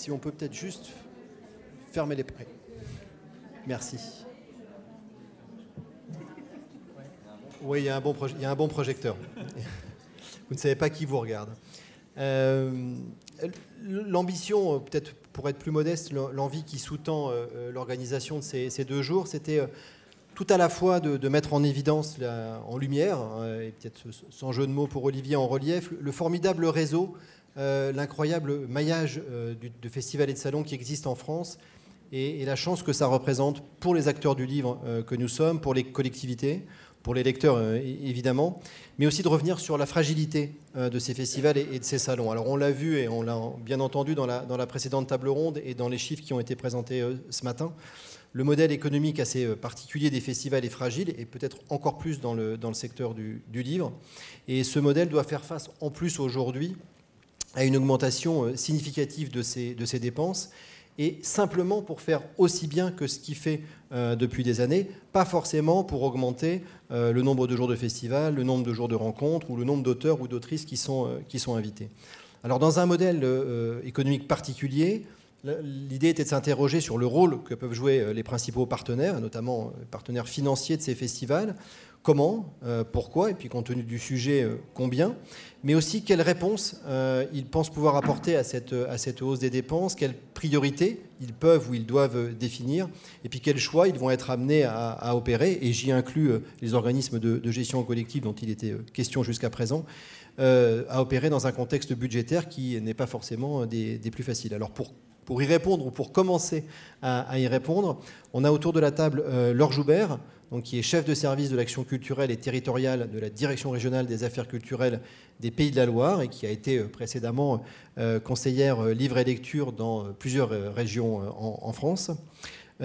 si on peut peut-être juste fermer les prêts. Merci. Oui, il y a un bon, il y un bon projecteur. Vous ne savez pas qui vous regarde. Euh, l'ambition, peut-être pour être plus modeste, l'envie qui sous-tend euh, l'organisation de ces, deux jours, c'était euh, tout à la fois de, mettre en évidence, en lumière, et peut-être sans jeu de mots pour Olivier en relief, le formidable réseau, l'incroyable maillage de festivals et de salons qui existent en France, et, la chance que ça représente pour les acteurs du livre que nous sommes, pour les collectivités, pour les lecteurs évidemment, mais aussi de revenir sur la fragilité euh, de ces festivals et de ces salons. Alors on l'a vu et on l'a bien entendu dans la, précédente table ronde et dans les chiffres qui ont été présentés euh, ce matin. Le modèle économique assez euh, particulier des festivals est fragile et peut-être encore plus dans le, secteur du livre. Et ce modèle doit faire face en plus aujourd'hui à une augmentation significative de ces dépenses et simplement pour faire aussi bien que ce qu'il fait euh, depuis des années, pas forcément pour augmenter euh, le nombre de jours de festival, le nombre de jours de rencontres ou le nombre d'auteurs ou d'autrices qui sont, euh, qui sont invités. Alors dans un modèle économique particulier, l'idée était de s'interroger sur le rôle que peuvent jouer les principaux partenaires, notamment les partenaires financiers de ces festivals, comment, pourquoi, et puis compte tenu du sujet, combien, mais aussi quelles réponses euh, ils pensent pouvoir apporter à cette, hausse des dépenses, quelles priorités ils peuvent ou ils doivent définir, et puis quels choix ils vont être amenés à, opérer, et j'y inclus euh, les organismes de, gestion collective dont il était euh, question jusqu'à présent, à opérer dans un contexte budgétaire qui n'est pas forcément des, plus faciles. Alors pour pour y répondre ou pour commencer à, y répondre, on a autour de la table Laure Joubert, donc, qui est chef de service de l'action culturelle et territoriale de la Direction régionale des affaires culturelles des Pays de la Loire et qui a été euh, précédemment euh, conseillère euh, livre et lecture dans plusieurs régions en, France.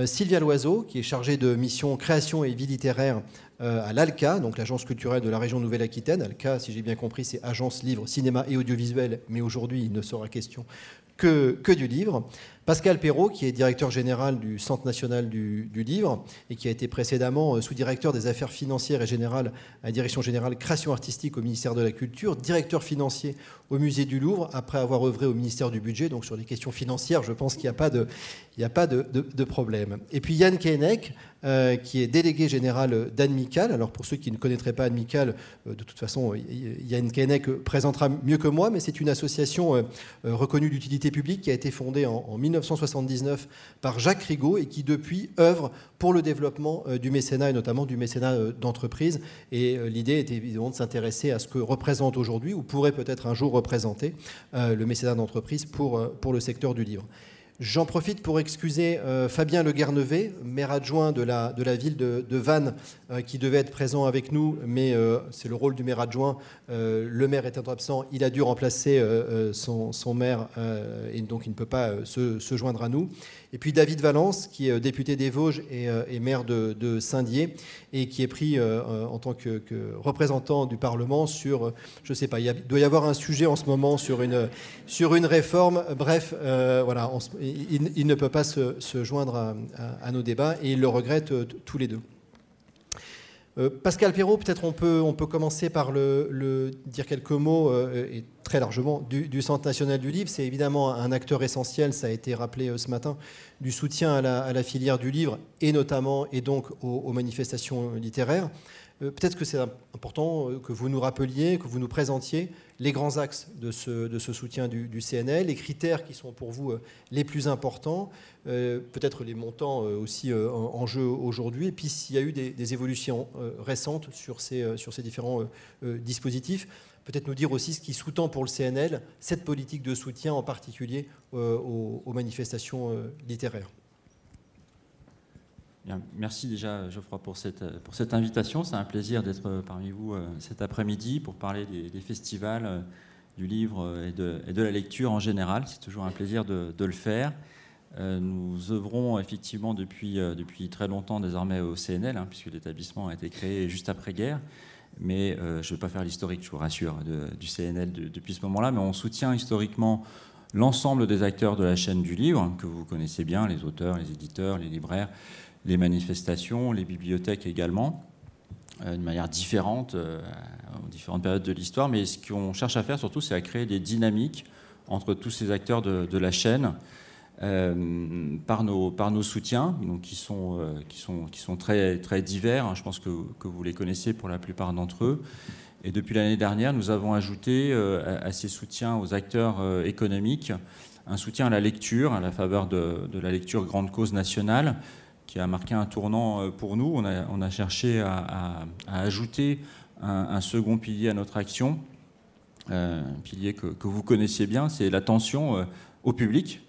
Sylvia Loiseau, qui est chargée de mission création et vie littéraire à l'ALCA, donc l'agence culturelle de la région Nouvelle-Aquitaine. ALCA, si j'ai bien compris, c'est Agence Livre, Cinéma et Audiovisuel, mais aujourd'hui, il ne sera question que, que du livre. Pascal Perrault, qui est directeur général du Centre national du, livre et qui a été précédemment euh, sous-directeur des affaires financières et générales à la direction générale création artistique au ministère de la Culture, directeur financier au musée du Louvre, après avoir œuvré au ministère du Budget. Donc sur les questions financières, je pense qu'il n'y a pas, de, problème. Et puis Yann Keinec, euh, qui est délégué général d'Admical. Alors pour ceux qui ne connaîtraient pas Admical, euh, de toute façon, Yann Keinec présentera mieux que moi, mais c'est une association reconnue d'utilité publique qui a été fondée en, en 1979 par Jacques Rigaud et qui depuis œuvre pour le développement euh, du mécénat et notamment du mécénat euh, d'entreprise. Et euh, l'idée était évidemment de s'intéresser à ce que représente aujourd'hui ou pourrait peut-être un jour représenter le mécénat d'entreprise pour, pour le secteur du livre. J'en profite pour excuser Fabien Le Guernevet, maire adjoint de la, ville de, Vannes, qui devait être présent avec nous, mais c'est le rôle du maire adjoint. le maire étant absent, il a dû remplacer son, maire et donc il ne peut pas se, joindre à nous. Et puis David Valence, qui est euh, député des Vosges et, euh, maire de, Saint-Dié, et qui est pris euh, en tant que, représentant du Parlement sur, je ne sais pas, il, doit y avoir un sujet en ce moment sur une, sur une réforme. Bref, voilà, il, ne peut pas se, joindre à, nos débats et il le regrette tous les deux. Pascal Perrault, peut-être on peut, commencer par le, dire quelques mots, et très largement, du, Centre national du livre. C'est évidemment un acteur essentiel, ça a été rappelé ce matin, du soutien à la, filière du livre et notamment et donc aux, manifestations littéraires. Euh, peut-être que c'est important euh, que vous nous rappeliez, que vous nous présentiez les grands axes de ce, soutien du, CNL, les critères qui sont pour vous euh, les plus importants, peut-être les montants aussi en, jeu aujourd'hui, et puis s'il y a eu des, évolutions récentes sur ces, différents dispositifs peut-être nous dire aussi ce qui sous-tend pour le CNL cette politique de soutien, en particulier aux, manifestations littéraires. Merci déjà Geoffroy pour cette, pour cette invitation. C'est un plaisir d'être parmi vous euh, cet après-midi pour parler des, festivals, du livre et de, et de, la lecture en général. C'est toujours un plaisir de, le faire. Nous œuvrons effectivement depuis, très longtemps désormais au CNL, hein, puisque l'établissement a été créé juste après-guerre mais euh, je ne vais pas faire l'historique, je vous rassure, du CNL depuis ce moment-là, mais on soutient historiquement l'ensemble des acteurs de la chaîne du livre, que vous connaissez bien, les auteurs, les éditeurs, les libraires, les manifestations, les bibliothèques également, euh, d'une manière différente, euh, aux différentes périodes de l'histoire, mais ce qu'on cherche à faire surtout, c'est à créer des dynamiques entre tous ces acteurs de, la chaîne, par, nos, par nos soutiens, donc qui, sont, qui, sont, qui sont très, très divers. Je pense que, que, vous les connaissez pour la plupart d'entre eux. Et depuis l'année dernière, nous avons ajouté à, ces soutiens aux acteurs économiques un soutien à la lecture, à la faveur de, de la lecture grande cause nationale, qui a marqué un tournant pour nous. On a, cherché à, ajouter un, second pilier à notre action, euh, un pilier que, vous connaissiez bien, c'est l'attention euh, au public.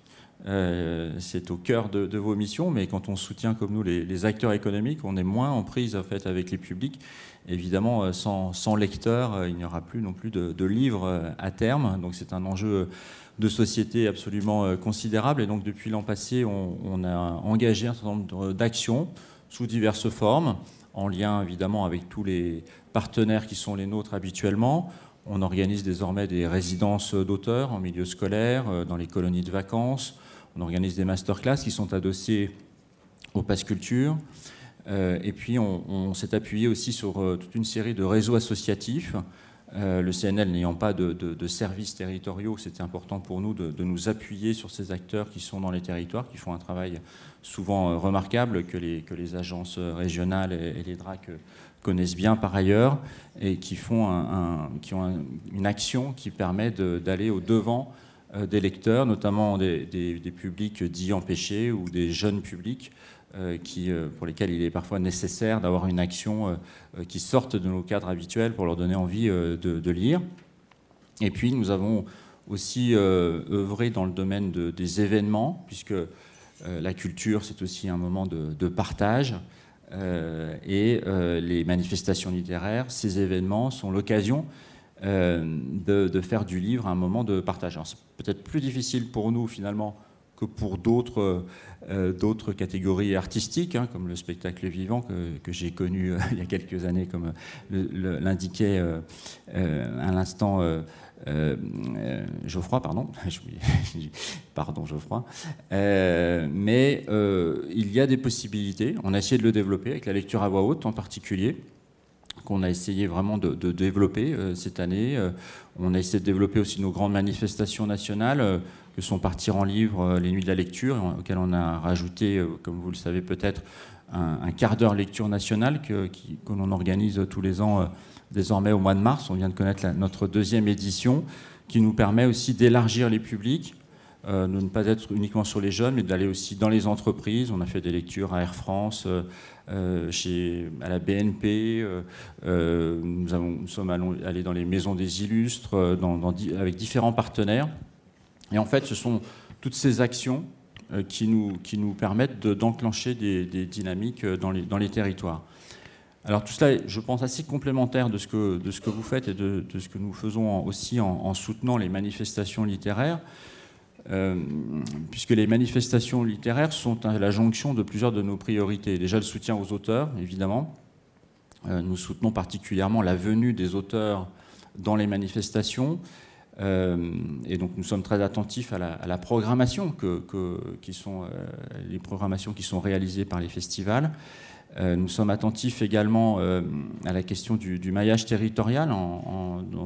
Euh, c'est au cœur de, vos missions, mais quand on soutient comme nous les, acteurs économiques, on est moins en prise en fait avec les publics. Évidemment, sans, sans lecteurs, il n'y aura plus non plus de, livres à terme. Donc c'est un enjeu de société absolument considérable. Et donc depuis l'an passé, on, a engagé un certain nombre d'actions sous diverses formes, en lien évidemment avec tous les partenaires qui sont les nôtres habituellement. On organise désormais des résidences d'auteurs en milieu scolaire, euh, dans les colonies de vacances. On organise des masterclass qui sont adossés au Pass Culture. Euh, et puis on, s'est appuyé aussi sur euh, toute une série de réseaux associatifs. Le CNL n'ayant pas de, services territoriaux, c'était important pour nous de, nous appuyer sur ces acteurs qui sont dans les territoires, qui font un travail souvent remarquable que les, agences régionales et, les DRAC connaissent bien par ailleurs et qui, font ont une action qui permet d'aller au-devant euh, des lecteurs, notamment des, publics dits empêchés ou des jeunes publics euh, qui, euh, pour lesquels il est parfois nécessaire d'avoir une action qui sorte de nos cadres habituels pour leur donner envie de, lire. Et puis nous avons aussi œuvré dans le domaine des événements, puisque la culture, c'est aussi un moment de partage. Euh, et euh, les manifestations littéraires, ces événements sont l'occasion euh, de, faire du livre un moment de partage. C'est peut-être plus difficile pour nous finalement que pour d'autres d'autres catégories artistiques, hein, comme le spectacle vivant que, j'ai connu il y a quelques années, comme l'indiquait à l'instant euh, euh, Geoffroy, pardon, pardon Geoffroy, euh, mais il y a des possibilités. On a essayé de le développer avec la lecture à voix haute en particulier qu'on a essayé vraiment de, développer cette année. on a essayé de développer aussi nos grandes manifestations nationales, que sont Partir en livre, les nuits de la lecture, auxquelles on a rajouté, comme vous le savez peut-être, un, quart d'heure lecture nationale que, l'on organise tous les ans désormais au mois de mars. On vient de connaître notre deuxième édition qui nous permet aussi d'élargir les publics, euh, de ne pas être uniquement sur les jeunes, mais d'aller aussi dans les entreprises. On a fait des lectures à Air France, euh, euh, chez, à la BNP, nous, sommes allés dans les maisons des illustres, avec différents partenaires. Et en fait, ce sont toutes ces actions qui nous, qui nous permettent d'enclencher des, dynamiques dans les, dans les territoires. Alors tout cela est, je pense, assez complémentaire de ce que, de ce que vous faites et de, ce que nous faisons aussi en, soutenant les manifestations littéraires, euh, puisque les manifestations littéraires sont à la jonction de plusieurs de nos priorités. Déjà le soutien aux auteurs, évidemment. Euh, nous soutenons particulièrement la venue des auteurs dans les manifestations. Euh, et donc nous sommes très attentifs à la, programmation qui sont les programmations qui sont réalisées par les festivals. Euh, nous sommes attentifs également euh, à la question du, maillage territorial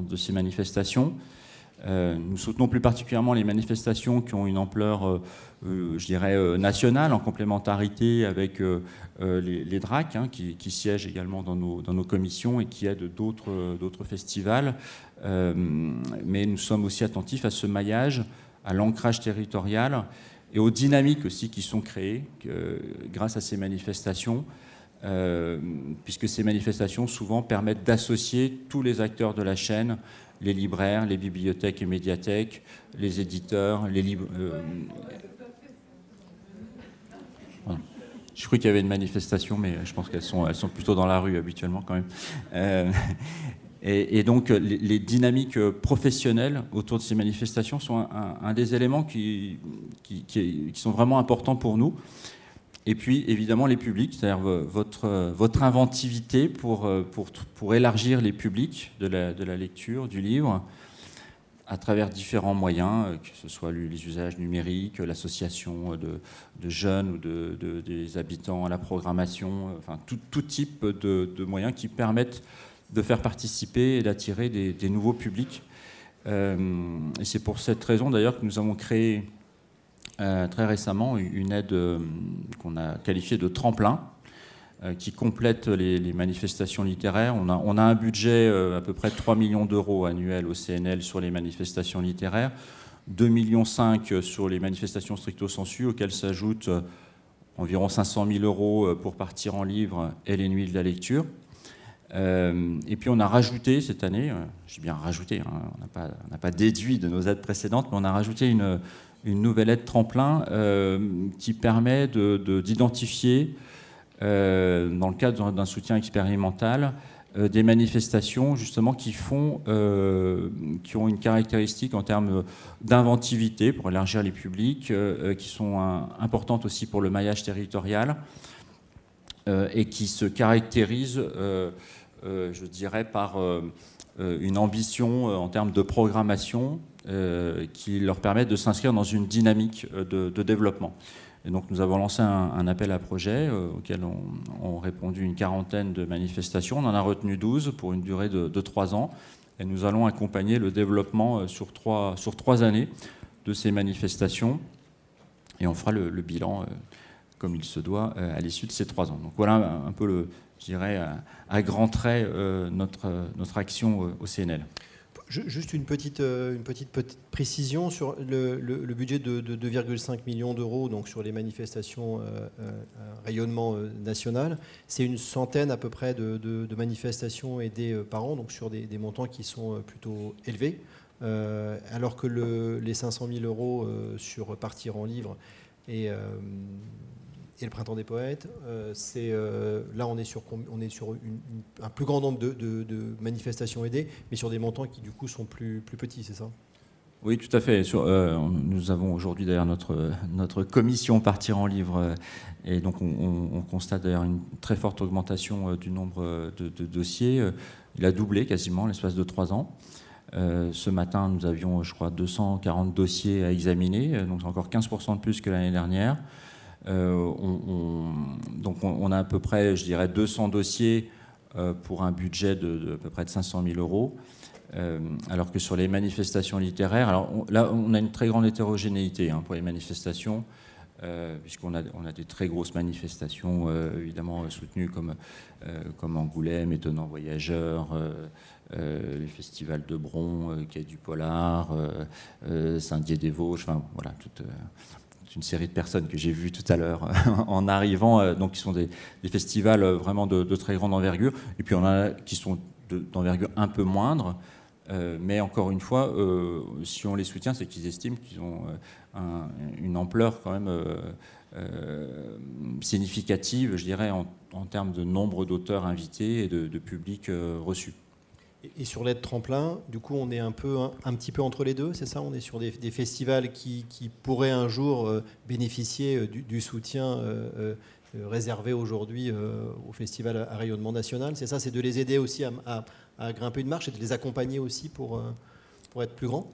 de ces manifestations. Euh, nous soutenons plus particulièrement les manifestations qui ont une ampleur, je dirais, nationale, en complémentarité avec les, DRAC, hein, qui, siègent également dans nos, commissions et qui aident d'autres festivals. mais nous sommes aussi attentifs à ce maillage, à l'ancrage territorial et aux dynamiques aussi qui sont créées grâce à ces manifestations. Euh, puisque ces manifestations souvent permettent d'associer tous les acteurs de la chaîne, les libraires, les bibliothèques et médiathèques, les éditeurs, les libres. Euh, je crois qu'il y avait une manifestation, mais je pense qu'elles sont, elles sont plutôt dans la rue habituellement quand même. Euh, et, donc les, dynamiques professionnelles autour de ces manifestations sont un, des éléments qui, qui, qui, sont vraiment importants pour nous. Et puis évidemment les publics, c'est-à-dire votre, votre inventivité pour, pour, pour, élargir les publics de la, de la, lecture, du livre, à travers différents moyens, que ce soit les usages numériques, l'association de, de, jeunes ou de, des habitants à la programmation, enfin tout, tout type de, moyens qui permettent de faire participer et d'attirer des, nouveaux publics. Euh, et c'est pour cette raison d'ailleurs que nous avons créé très récemment une aide qu'on a qualifiée de tremplin, qui complète les, manifestations littéraires. On a, un budget à peu près de 3 millions d'euros annuels au CNL sur les manifestations littéraires, 2,5 millions sur les manifestations stricto sensu, auxquelles s'ajoutent environ 500 000 euros pour partir en livre et les nuits de la lecture. Euh, et puis on a rajouté cette année, euh, j'ai bien rajouté, hein, on n'a pas, déduit de nos aides précédentes, mais on a rajouté une, nouvelle aide tremplin euh, qui permet d'identifier, dans le cadre d'un soutien expérimental, des manifestations justement qui font, qui ont une caractéristique en termes d'inventivité pour élargir les publics, qui sont importantes aussi pour le maillage territorial et qui se caractérisent euh, je dirais, par euh, euh, une ambition en termes de programmation qui leur permet de s'inscrire dans une dynamique de, développement. Et donc nous avons lancé un, appel à projet auquel ont répondu une quarantaine de manifestations. On en a retenu 12 pour une durée de, trois 3 ans. Et nous allons accompagner le développement sur trois, sur trois années de ces manifestations. Et on fera le, bilan comme il se doit à l'issue de ces trois ans. Donc voilà un peu je dirais, à, grands traits euh, notre, notre action au CNL. Juste une petite, euh, une petite, précision sur le, budget de, 2,5 millions d'euros donc sur les manifestations euh, rayonnement national. C'est une centaine à peu près de, manifestations aidées par an, donc sur des, montants qui sont plutôt élevés. alors que les 500 000 euros sur partir en livre et et le Printemps des Poètes. Euh, c'est, euh, là, on est sur, on est sur un plus grand nombre de, manifestations aidées, mais sur des montants qui, du coup, sont plus, petits, c'est ça? Oui, tout à fait. Euh, nous avons aujourd'hui d'ailleurs notre, notre commission Partir en livre, et donc on, constate d'ailleurs une très forte augmentation du nombre de, dossiers. Il a doublé quasiment l'espace de trois ans. ce matin, nous avions, je crois, 240 dossiers à examiner, donc encore 15% de plus que l'année dernière. Euh, on, donc on, a à peu près, je dirais, 200 dossiers euh, pour un budget de, à peu près de 500 000 euros. Euh, alors que sur les manifestations littéraires, alors là on a une très grande hétérogénéité hein, pour les manifestations, puisqu'on a, on a des très grosses manifestations évidemment soutenues comme, comme Angoulême, Étonnant Voyageur, le Festival de Bron, Quai du Polar, Saint-Dié-des-Vosges, enfin voilà, toute, une série de personnes que j'ai vues tout à l'heure en arrivant, euh, donc qui sont des, festivals euh, vraiment de, très grande envergure, et puis on a qui sont d'envergure un peu moindre, euh, mais encore une fois, si on les soutient, c'est qu'ils estiment qu'ils ont une ampleur quand même significative, je dirais, en, termes de nombre d'auteurs invités et de, de public reçu. Et sur l'aide tremplin, du coup, on est un, peu, un, petit peu entre les deux, c'est ça? On est sur des, festivals qui, pourraient un jour euh, bénéficier euh, du, soutien euh, réservé aujourd'hui au festival à rayonnement national. C'est ça, c'est de les aider aussi à, grimper une marche et de les accompagner aussi pour, pour être plus grands?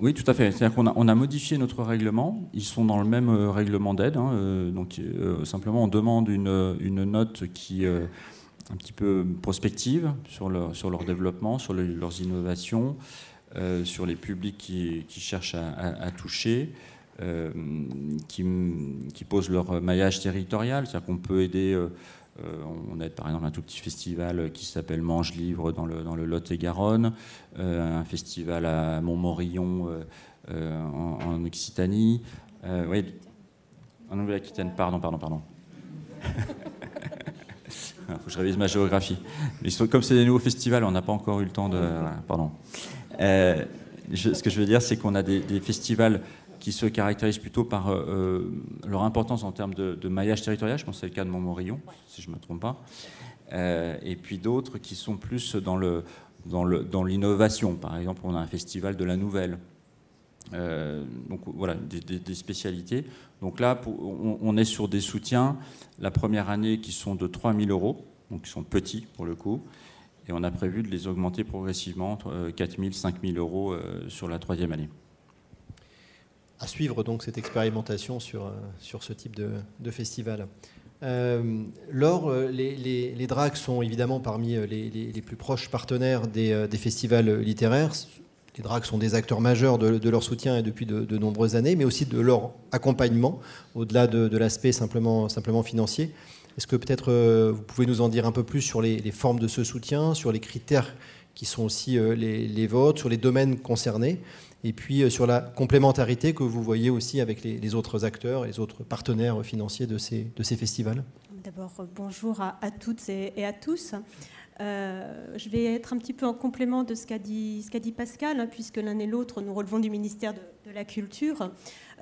Oui, tout à fait. C'est-à-dire qu'on a, modifié notre règlement. Ils sont dans le même règlement d'aide. Hein, donc, simplement, on demande une, une note qui un petit peu prospective sur leur, sur leur développement, sur leurs innovations, euh, sur les publics qui, cherchent à, toucher, euh, qui, qui, posent leur maillage territorial. C'est-à-dire qu'on peut aider, euh, on aide par exemple un tout petit festival qui s'appelle Mange Livre dans le, dans le Lot-et-Garonne, un festival à Montmorillon en, en, Occitanie, oui, en Nouvelle-Aquitaine, pardon, pardon, pardon. Il faut que je révise ma géographie. Mais comme c'est des nouveaux festivals, on n'a pas encore eu le temps de. pardon. Euh, ce que je veux dire, c'est qu'on a des, festivals qui se caractérisent plutôt par euh, euh, leur importance en termes de, maillage territorial. Je pense que c'est le cas de Montmorillon, si je ne me trompe pas. et puis d'autres qui sont plus dans le dans l'innovation. Par exemple, on a un festival de la nouvelle. donc voilà, des, spécialités. Donc là, on, est sur des soutiens, la première année qui sont de 3 000 euros, donc qui sont petits pour le coup, et on a prévu de les augmenter progressivement entre 4 000 5 000 euros euh, sur la troisième année. À suivre donc cette expérimentation sur, euh, ce type de, festival. Euh, euh, les, les, sont évidemment parmi les, plus proches partenaires des festivals littéraires les DRAC sont des acteurs majeurs de, leur soutien depuis de, nombreuses années, mais aussi de leur accompagnement, au-delà de, l'aspect simplement, financier. Est-ce que peut-être euh, vous pouvez nous en dire un peu plus sur les, formes de ce soutien, sur les critères qui sont aussi euh, les, votes, sur les domaines concernés, et puis euh, sur la complémentarité que vous voyez aussi avec les, autres acteurs les autres partenaires financiers de ces festivals? D'abord, bonjour à, toutes et à tous. Euh, je vais être un petit peu en complément de ce qu'a dit, Pascal, hein, puisque l'un et l'autre, nous relevons du ministère de, la Culture.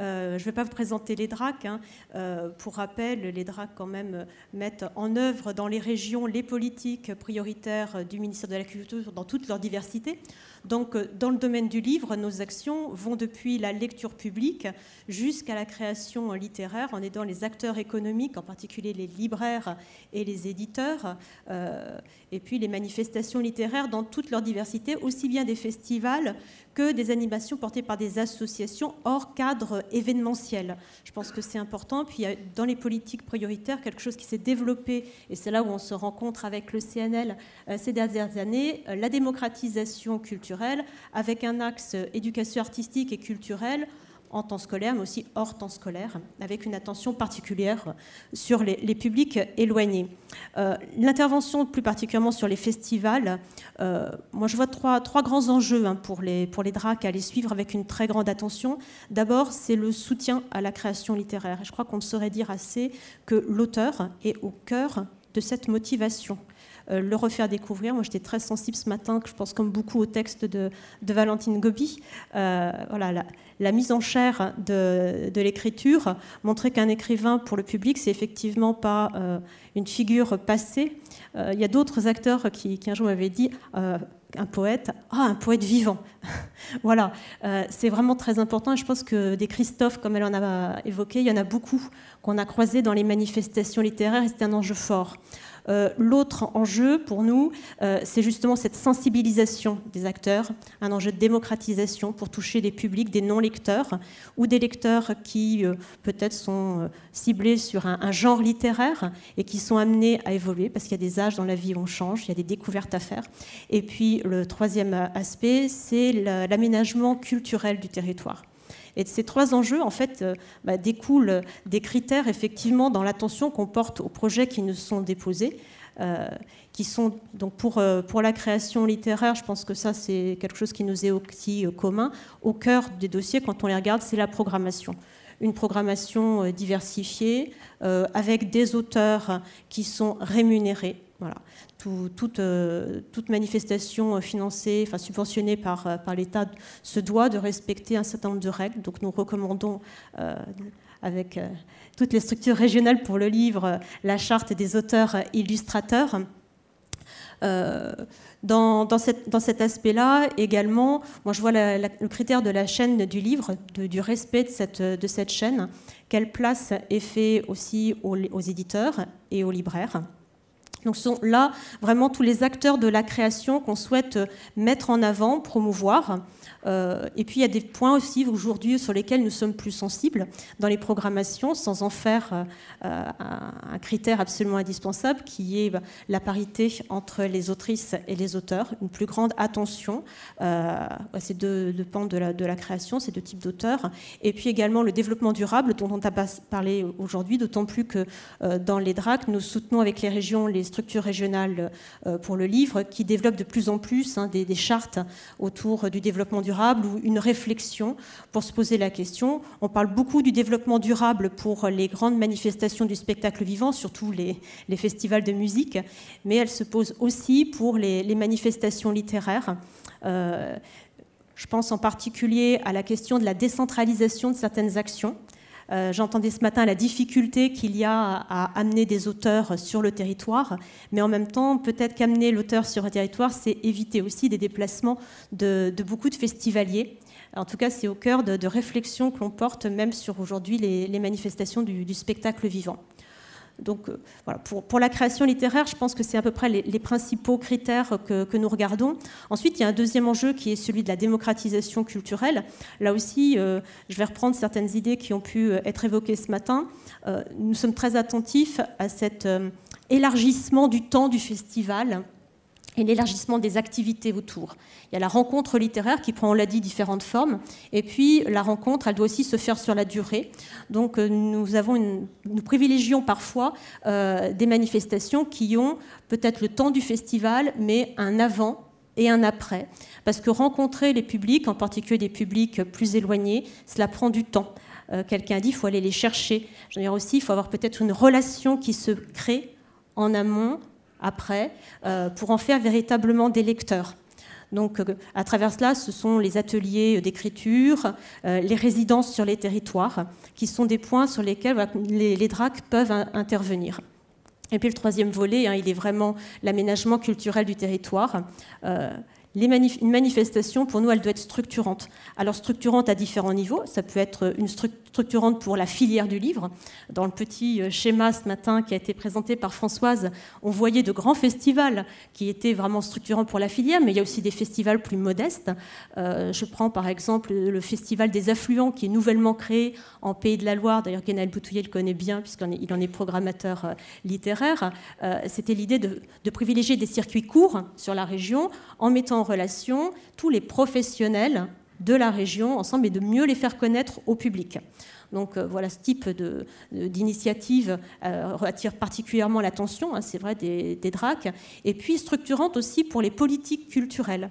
Euh, je ne vais pas vous présenter les DRAC. Hein. Euh, pour rappel, les DRAC quand même mettent en œuvre dans les régions les politiques prioritaires du ministère de la Culture dans toute leur diversité. Donc, euh, dans le domaine du livre, nos actions vont depuis la lecture publique jusqu'à la création littéraire en aidant les acteurs économiques, en particulier les libraires et les éditeurs, euh, et puis les manifestations littéraires dans toute leur diversité, aussi bien des festivals que des animations portées par des associations hors cadre événementiel. Je pense que c'est important. Puis dans les politiques prioritaires, quelque chose qui s'est développé, et c'est là où on se rencontre avec le CNL euh, ces dernières années, la démocratisation culturelle, avec un axe éducation artistique et culturelle en temps scolaire, mais aussi hors temps scolaire, avec une attention particulière sur les, publics éloignés. Euh, l'intervention plus particulièrement sur les festivals, euh, moi je vois trois, grands enjeux hein, pour, les, DRAC à les suivre avec une très grande attention. D'abord, c'est le soutien à la création littéraire. Je crois qu'on ne saurait dire assez que l'auteur est au cœur de cette motivation. Euh, le refaire découvrir. Moi, j'étais très sensible ce matin, je pense comme beaucoup au texte de, Valentine Gobi. Euh, voilà, la, mise en chair de, l'écriture montrait qu'un écrivain pour le public, c'est effectivement pas euh, une figure passée. Il y a d'autres acteurs qui, un jour m'avaient dit un poète, ah, un poète vivant. voilà, c'est vraiment très important. Je pense que des Christophe, comme elle en a évoqué, il y en a beaucoup qu'on a croisés dans les manifestations littéraires et c'est un enjeu fort. Euh, l'autre enjeu pour nous, euh, c'est justement cette sensibilisation des acteurs, un enjeu de démocratisation pour toucher des publics, des non-lecteurs ou des lecteurs qui euh, peut-être sont ciblés sur un, genre littéraire et qui sont amenés à évoluer parce qu'il y a des âges dans la vie où on change, il y a des découvertes à faire. Et puis le troisième aspect, c'est l'aménagement culturel du territoire. Et de ces trois enjeux, en fait, euh, bah, découlent des critères, effectivement, dans l'attention qu'on porte aux projets qui nous sont déposés. Euh, qui sont donc pour, euh, pour la création littéraire, je pense que ça c'est quelque chose qui nous est aussi commun. Au cœur des dossiers, quand on les regarde, c'est la programmation une programmation diversifiée avec des auteurs qui sont rémunérés. Voilà toute, euh, toute, manifestation euh, financée, enfin subventionnée par, euh, par l'État se doit de respecter un certain nombre de règles. Donc nous recommandons avec toutes les structures régionales pour le livre la charte des auteurs illustrateurs. dans, cet aspect-là, également, moi je vois le critère de la chaîne du livre, du respect de cette, chaîne, quelle place est fait aussi aux éditeurs et aux libraires. Donc ce sont là vraiment tous les acteurs de la création qu'on souhaite mettre en avant, promouvoir. Euh, et puis il y a des points aussi aujourd'hui sur lesquels nous sommes plus sensibles dans les programmations, sans en faire euh, euh, un critère absolument indispensable, qui est bah, la parité entre les autrices et les auteurs, une plus grande attention à ces deux, pans de la, de la, création, ces deux types d'auteurs, et puis également le développement durable dont on a parlé aujourd'hui, d'autant plus que dans les DRAC, nous soutenons avec les régions les structures régionales pour le livre qui développent de plus en plus hein, des, chartes autour du développement durable ou une réflexion pour se poser la question. On parle beaucoup du développement durable pour les grandes manifestations du spectacle vivant, surtout les, festivals de musique, mais elle se pose aussi pour les, manifestations littéraires. Euh, je pense en particulier à la question de la décentralisation de certaines actions. Euh, j'entendais ce matin la difficulté qu'il y a à, amener des auteurs sur le territoire, mais en même temps, peut-être qu'amener l'auteur sur le territoire, c'est éviter aussi des déplacements de, beaucoup de festivaliers. En tout cas, c'est au cœur de, réflexions que l'on porte même sur aujourd'hui les, manifestations du spectacle vivant. Donc euh, voilà, pour, la création littéraire, je pense que c'est à peu près les, principaux critères que, nous regardons. Ensuite, il y a un deuxième enjeu qui est celui de la démocratisation culturelle. Là aussi, euh, je vais reprendre certaines idées qui ont pu euh, être évoquées ce matin. nous sommes très attentifs à cet élargissement du temps du festival et l'élargissement des activités autour. Il y a la rencontre littéraire qui prend, on l'a dit, différentes formes. Et puis la rencontre, elle doit aussi se faire sur la durée. Donc euh, nous, privilégions parfois euh, des manifestations qui ont peut-être le temps du festival, mais un avant et un après. Parce que rencontrer les publics, en particulier des publics plus éloignés, cela prend du temps. Euh, quelqu'un a dit qu'il faut aller les chercher. Je veux dire aussi, il faut avoir peut-être une relation qui se crée en amont après, euh, pour en faire véritablement des lecteurs. Donc, euh, à travers cela, ce sont les ateliers d'écriture, euh, les résidences sur les territoires, qui sont des points sur lesquels les, DRAC peuvent intervenir. Et puis le troisième volet, hein, il est vraiment l'aménagement culturel du territoire une manifestation, pour nous, elle doit être structurante. Alors structurante à différents niveaux. Ça peut être une structurante pour la filière du livre. Dans le petit euh, schéma ce matin qui a été présenté par Françoise, on voyait de grands festivals qui étaient vraiment structurants pour la filière, mais il y a aussi des festivals plus modestes. Euh, je prends par exemple le festival des affluents qui est nouvellement créé en Pays de la Loire. D'ailleurs, Guénel Boutouillet le connaît bien puisqu'il en est programmateur euh, littéraire. C'était l'idée de, privilégier des circuits courts sur la région en mettant relation tous les professionnels de la région ensemble et de mieux les faire connaître au public. Donc euh, voilà, ce type d'initiative euh, attire particulièrement l'attention, hein, c'est vrai, des, DRAC, et puis structurante aussi pour les politiques culturelles.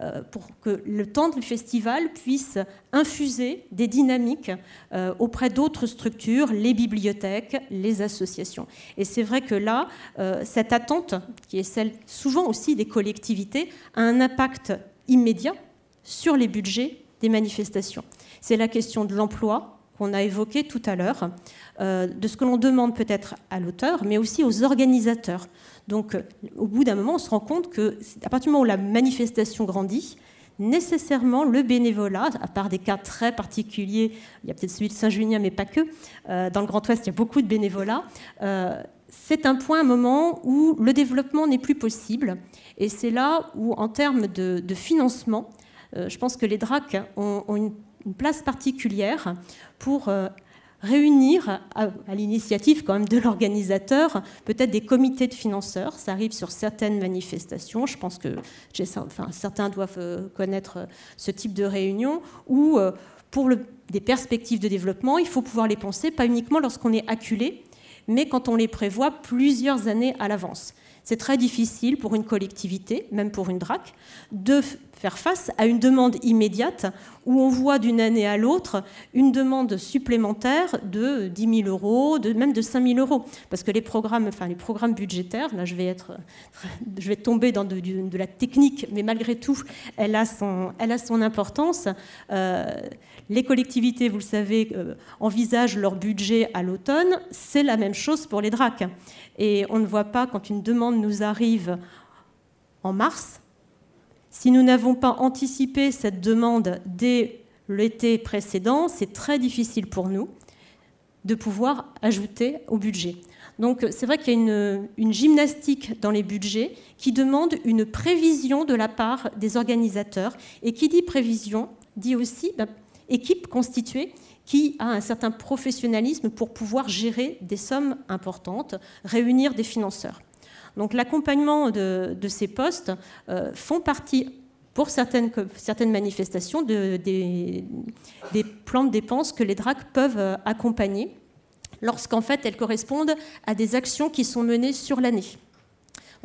Euh, pour que le temps du festival puisse infuser des dynamiques euh, auprès d'autres structures, les bibliothèques, les associations. Et c'est vrai que là, euh, cette attente, qui est celle souvent aussi des collectivités, a un impact immédiat sur les budgets des manifestations. C'est la question de l'emploi qu'on a évoqué tout à l'heure, de ce que l'on demande peut-être à l'auteur, mais aussi aux organisateurs. Donc, euh, au bout d'un moment, on se rend compte que, à partir du moment où la manifestation grandit, nécessairement le bénévolat, à part des cas très particuliers, il y a peut-être celui de Saint-Junien, mais pas que, euh, dans le Grand Ouest, il y a beaucoup de bénévolat, euh, c'est un point, un moment où le développement n'est plus possible. Et c'est là où, en termes de, financement, je pense que les DRAC ont, une, place particulière pour réunir à, l'initiative quand même de l'organisateur peut-être des comités de financeurs. Ça arrive sur certaines manifestations. Je pense que certains doivent euh, connaître euh, ce type de réunion où euh, pour des perspectives de développement, il faut pouvoir les penser pas uniquement lorsqu'on est acculé, mais quand on les prévoit plusieurs années à l'avance. C'est très difficile pour une collectivité, même pour une DRAC, de faire face à une demande immédiate où on voit d'une année à l'autre une demande supplémentaire de 10 000 euros, de, même de 5 000 euros. Parce que les programmes, enfin, les programmes budgétaires, là je vais, être, je vais tomber dans de, la technique, mais malgré tout, elle a son, elle a son importance. Euh, les collectivités, vous le savez, euh, envisagent leur budget à l'automne. C'est la même chose pour les DRAC. Et on ne voit pas quand une demande nous arrive en mars, si nous n'avons pas anticipé cette demande dès l'été précédent, c'est très difficile pour nous de pouvoir ajouter au budget. Donc c'est vrai qu'il y a une, gymnastique dans les budgets qui demande une prévision de la part des organisateurs. Et qui dit prévision dit aussi ben, équipe constituée qui a un certain professionnalisme pour pouvoir gérer des sommes importantes, réunir des financeurs. Donc l'accompagnement de, ces postes euh, font partie pour certaines, certaines manifestations des, des, plans de dépenses que les DRAC peuvent euh, accompagner lorsqu'en fait elles correspondent à des actions qui sont menées sur l'année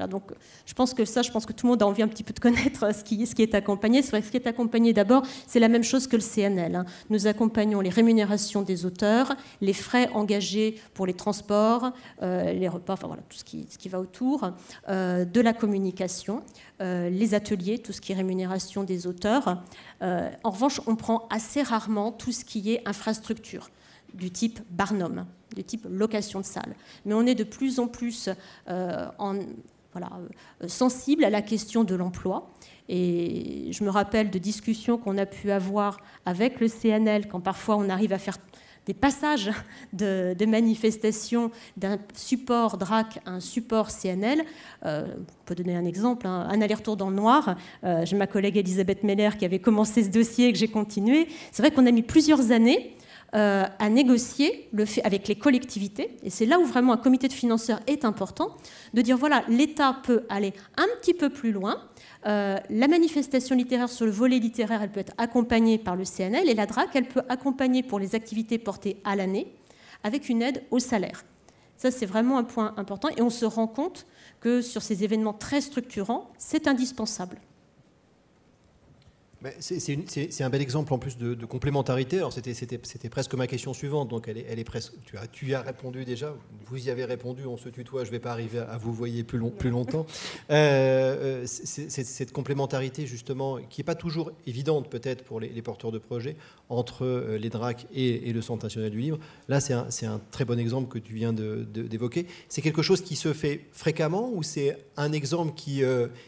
donc, je pense que ça, je pense que tout le monde a envie un petit peu de connaître ce qui, ce qui est accompagné. Ce qui est accompagné d'abord, c'est la même chose que le CNL. Hein. Nous accompagnons les rémunérations des auteurs, les frais engagés pour les transports, euh, les repas, enfin voilà, tout ce qui, va autour, euh, de la communication, euh, les ateliers, tout ce qui est rémunération des auteurs. en revanche, on prend assez rarement tout ce qui est infrastructure du type Barnum, du type location de salle. Mais on est de plus en plus en, euh, sensible à la question de l'emploi. Et je me rappelle de discussions qu'on a pu avoir avec le CNL quand parfois on arrive à faire des passages de, manifestations d'un support DRAC à un support CNL. Euh, on peut donner un exemple, hein. un aller-retour dans le noir. Euh, j'ai ma collègue Elisabeth Meller qui avait commencé ce dossier et que j'ai continué. C'est vrai qu'on a mis plusieurs années euh, à négocier avec les collectivités, et c'est là où vraiment un comité de financeurs est important, de dire voilà, l'État peut aller un petit peu plus loin. Euh, la manifestation littéraire sur le volet littéraire, elle peut être accompagnée par le CNL, et la DRAC, elle peut accompagner pour les activités portées à l'année, avec une aide au salaire. Ça, c'est vraiment un point important, et on se rend compte que sur ces événements très structurants, c'est indispensable. C'est un bel exemple en plus de, complémentarité. Alors c'était presque ma question suivante, donc elle est, elle est presque. Tu as, tu as répondu déjà. Vous y avez répondu. On se tutoie. Je ne vais pas arriver à vous voyez plus, long, plus longtemps. Euh, euh, c'est cette complémentarité justement qui n'est pas toujours évidente peut-être pour les, porteurs de projets entre euh, les DRAC et, le Centre national du livre. Là, c'est un, un, très bon exemple que tu viens d'évoquer. c'est quelque chose qui se fait fréquemment ou c'est un exemple qui,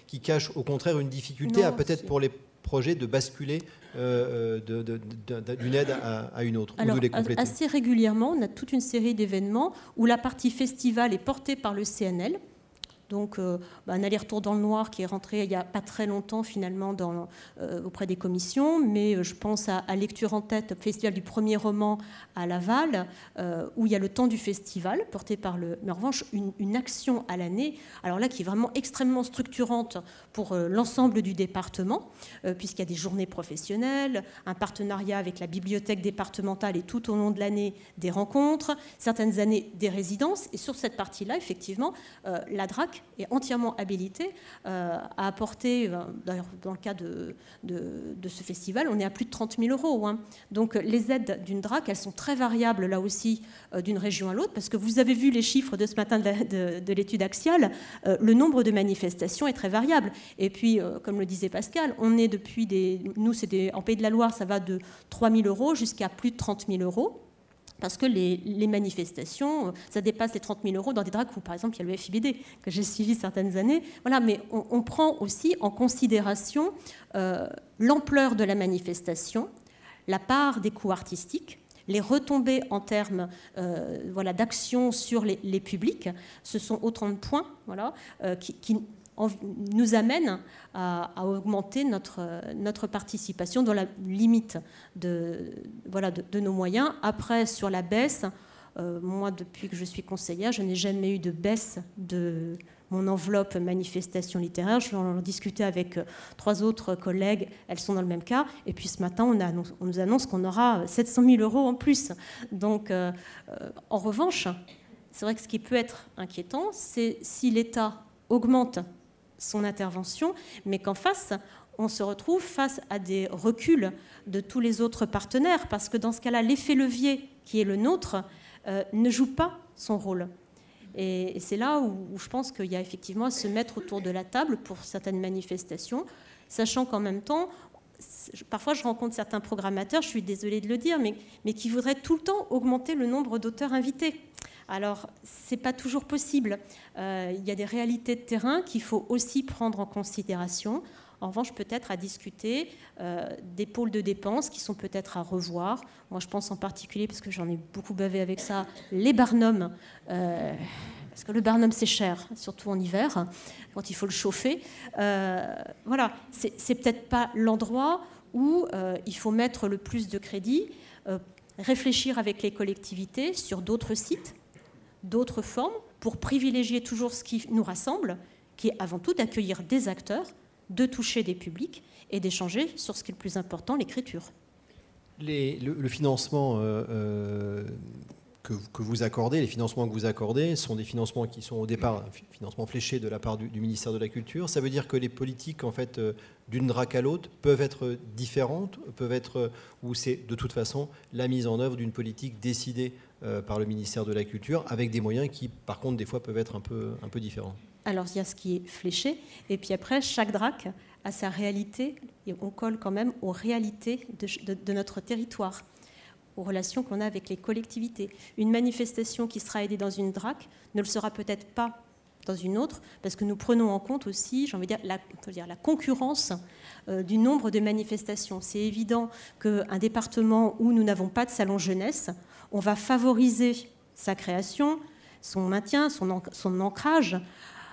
qui cache au contraire une difficulté à peut-être pour les projet de basculer euh, euh, d'une aide à, une autre, ou de les compléter. Assez régulièrement, on a toute une série d'événements où la partie festival est portée par le CNL, donc euh, bah, un aller-retour dans le noir qui est rentré il n'y a pas très longtemps finalement euh, auprès des commissions, mais euh, je pense à, Lecture en tête, festival du premier roman à Laval, où il y a le temps du festival porté par le... Mais en revanche, une, action à l'année, alors là qui est vraiment extrêmement structurante pour l'ensemble du département, puisqu'il y a des journées professionnelles, un partenariat avec la bibliothèque départementale et tout au long de l'année des rencontres, certaines années des résidences, et sur cette partie-là, effectivement, la DRAC est entièrement habilité euh, à apporter, euh, d'ailleurs dans le cas de, ce festival, on est à plus de 30 000 euros. Hein. Donc les aides d'une DRAC, elles sont très variables là aussi euh, d'une région à l'autre, parce que vous avez vu les chiffres de ce matin de, l'étude axiale, le nombre de manifestations est très variable. Et puis, comme le disait Pascal, on est depuis des... Nous, c'est en Pays de la Loire, ça va de 3 000 euros jusqu'à plus de 30 000 euros parce que les, manifestations, ça dépasse les 30 000 euros dans des dracs où, par exemple, il y a le FIBD, que j'ai suivi certaines années. Voilà, mais on, prend aussi en considération euh, l'ampleur de la manifestation, la part des coûts artistiques, les retombées en termes euh, voilà, d'action sur les, publics. Ce sont autant de points voilà, euh, qui nous amène à, augmenter notre, notre participation dans la limite de, voilà, de, nos moyens. Après, sur la baisse, euh, moi, depuis que je suis conseillère, je n'ai jamais eu de baisse de mon enveloppe manifestation littéraire. Je vais en discuter avec euh, trois autres collègues, elles sont dans le même cas. Et puis ce matin, on, on nous annonce qu'on aura 700 000 euros en plus. Donc, euh, en revanche, c'est vrai que ce qui peut être inquiétant, c'est si l'État augmente son intervention, mais qu'en face, on se retrouve face à des reculs de tous les autres partenaires, parce que dans ce cas-là, l'effet levier qui est le nôtre euh, ne joue pas son rôle. Et, c'est là où, je pense qu'il y a effectivement à se mettre autour de la table pour certaines manifestations, sachant qu'en même temps, parfois je rencontre certains programmateurs, je suis désolée de le dire, mais, mais qui voudraient tout le temps augmenter le nombre d'auteurs invités. Alors, ce n'est pas toujours possible. Euh, il y a des réalités de terrain qu'il faut aussi prendre en considération. En revanche, peut-être à discuter euh, des pôles de dépenses qui sont peut-être à revoir. Moi, je pense en particulier, parce que j'en ai beaucoup bavé avec ça, les barnums. Euh, parce que le barnum, c'est cher, surtout en hiver, quand il faut le chauffer. voilà, c'est peut-être pas l'endroit où il faut mettre le plus de crédit. réfléchir avec les collectivités sur d'autres sites d'autres formes pour privilégier toujours ce qui nous rassemble, qui est avant tout d'accueillir des acteurs, de toucher des publics et d'échanger sur ce qui est le plus important, l'écriture. le, financement euh, euh, que, vous accordez, les financements que vous accordez, sont des financements qui sont au départ financements fléchés de la part du, ministère de la Culture. Ça veut dire que les politiques, en fait, euh, d'une DRAC à l'autre, peuvent être différentes, peuvent être, ou c'est de toute façon la mise en œuvre d'une politique décidée euh, par le ministère de la Culture, avec des moyens qui, par contre, des fois peuvent être un peu, un peu différents. Alors, il y a ce qui est fléché, et puis après, chaque DRAC a sa réalité, et on colle quand même aux réalités de notre territoire aux relations qu'on a avec les collectivités. Une manifestation qui sera aidée dans une DRAC ne le sera peut-être pas dans une autre, parce que nous prenons en compte aussi, j'ai envie de dire, la, concurrence euh, du nombre de manifestations. C'est évident qu'un département où nous n'avons pas de salon jeunesse, on va favoriser sa création, son maintien, son ancrage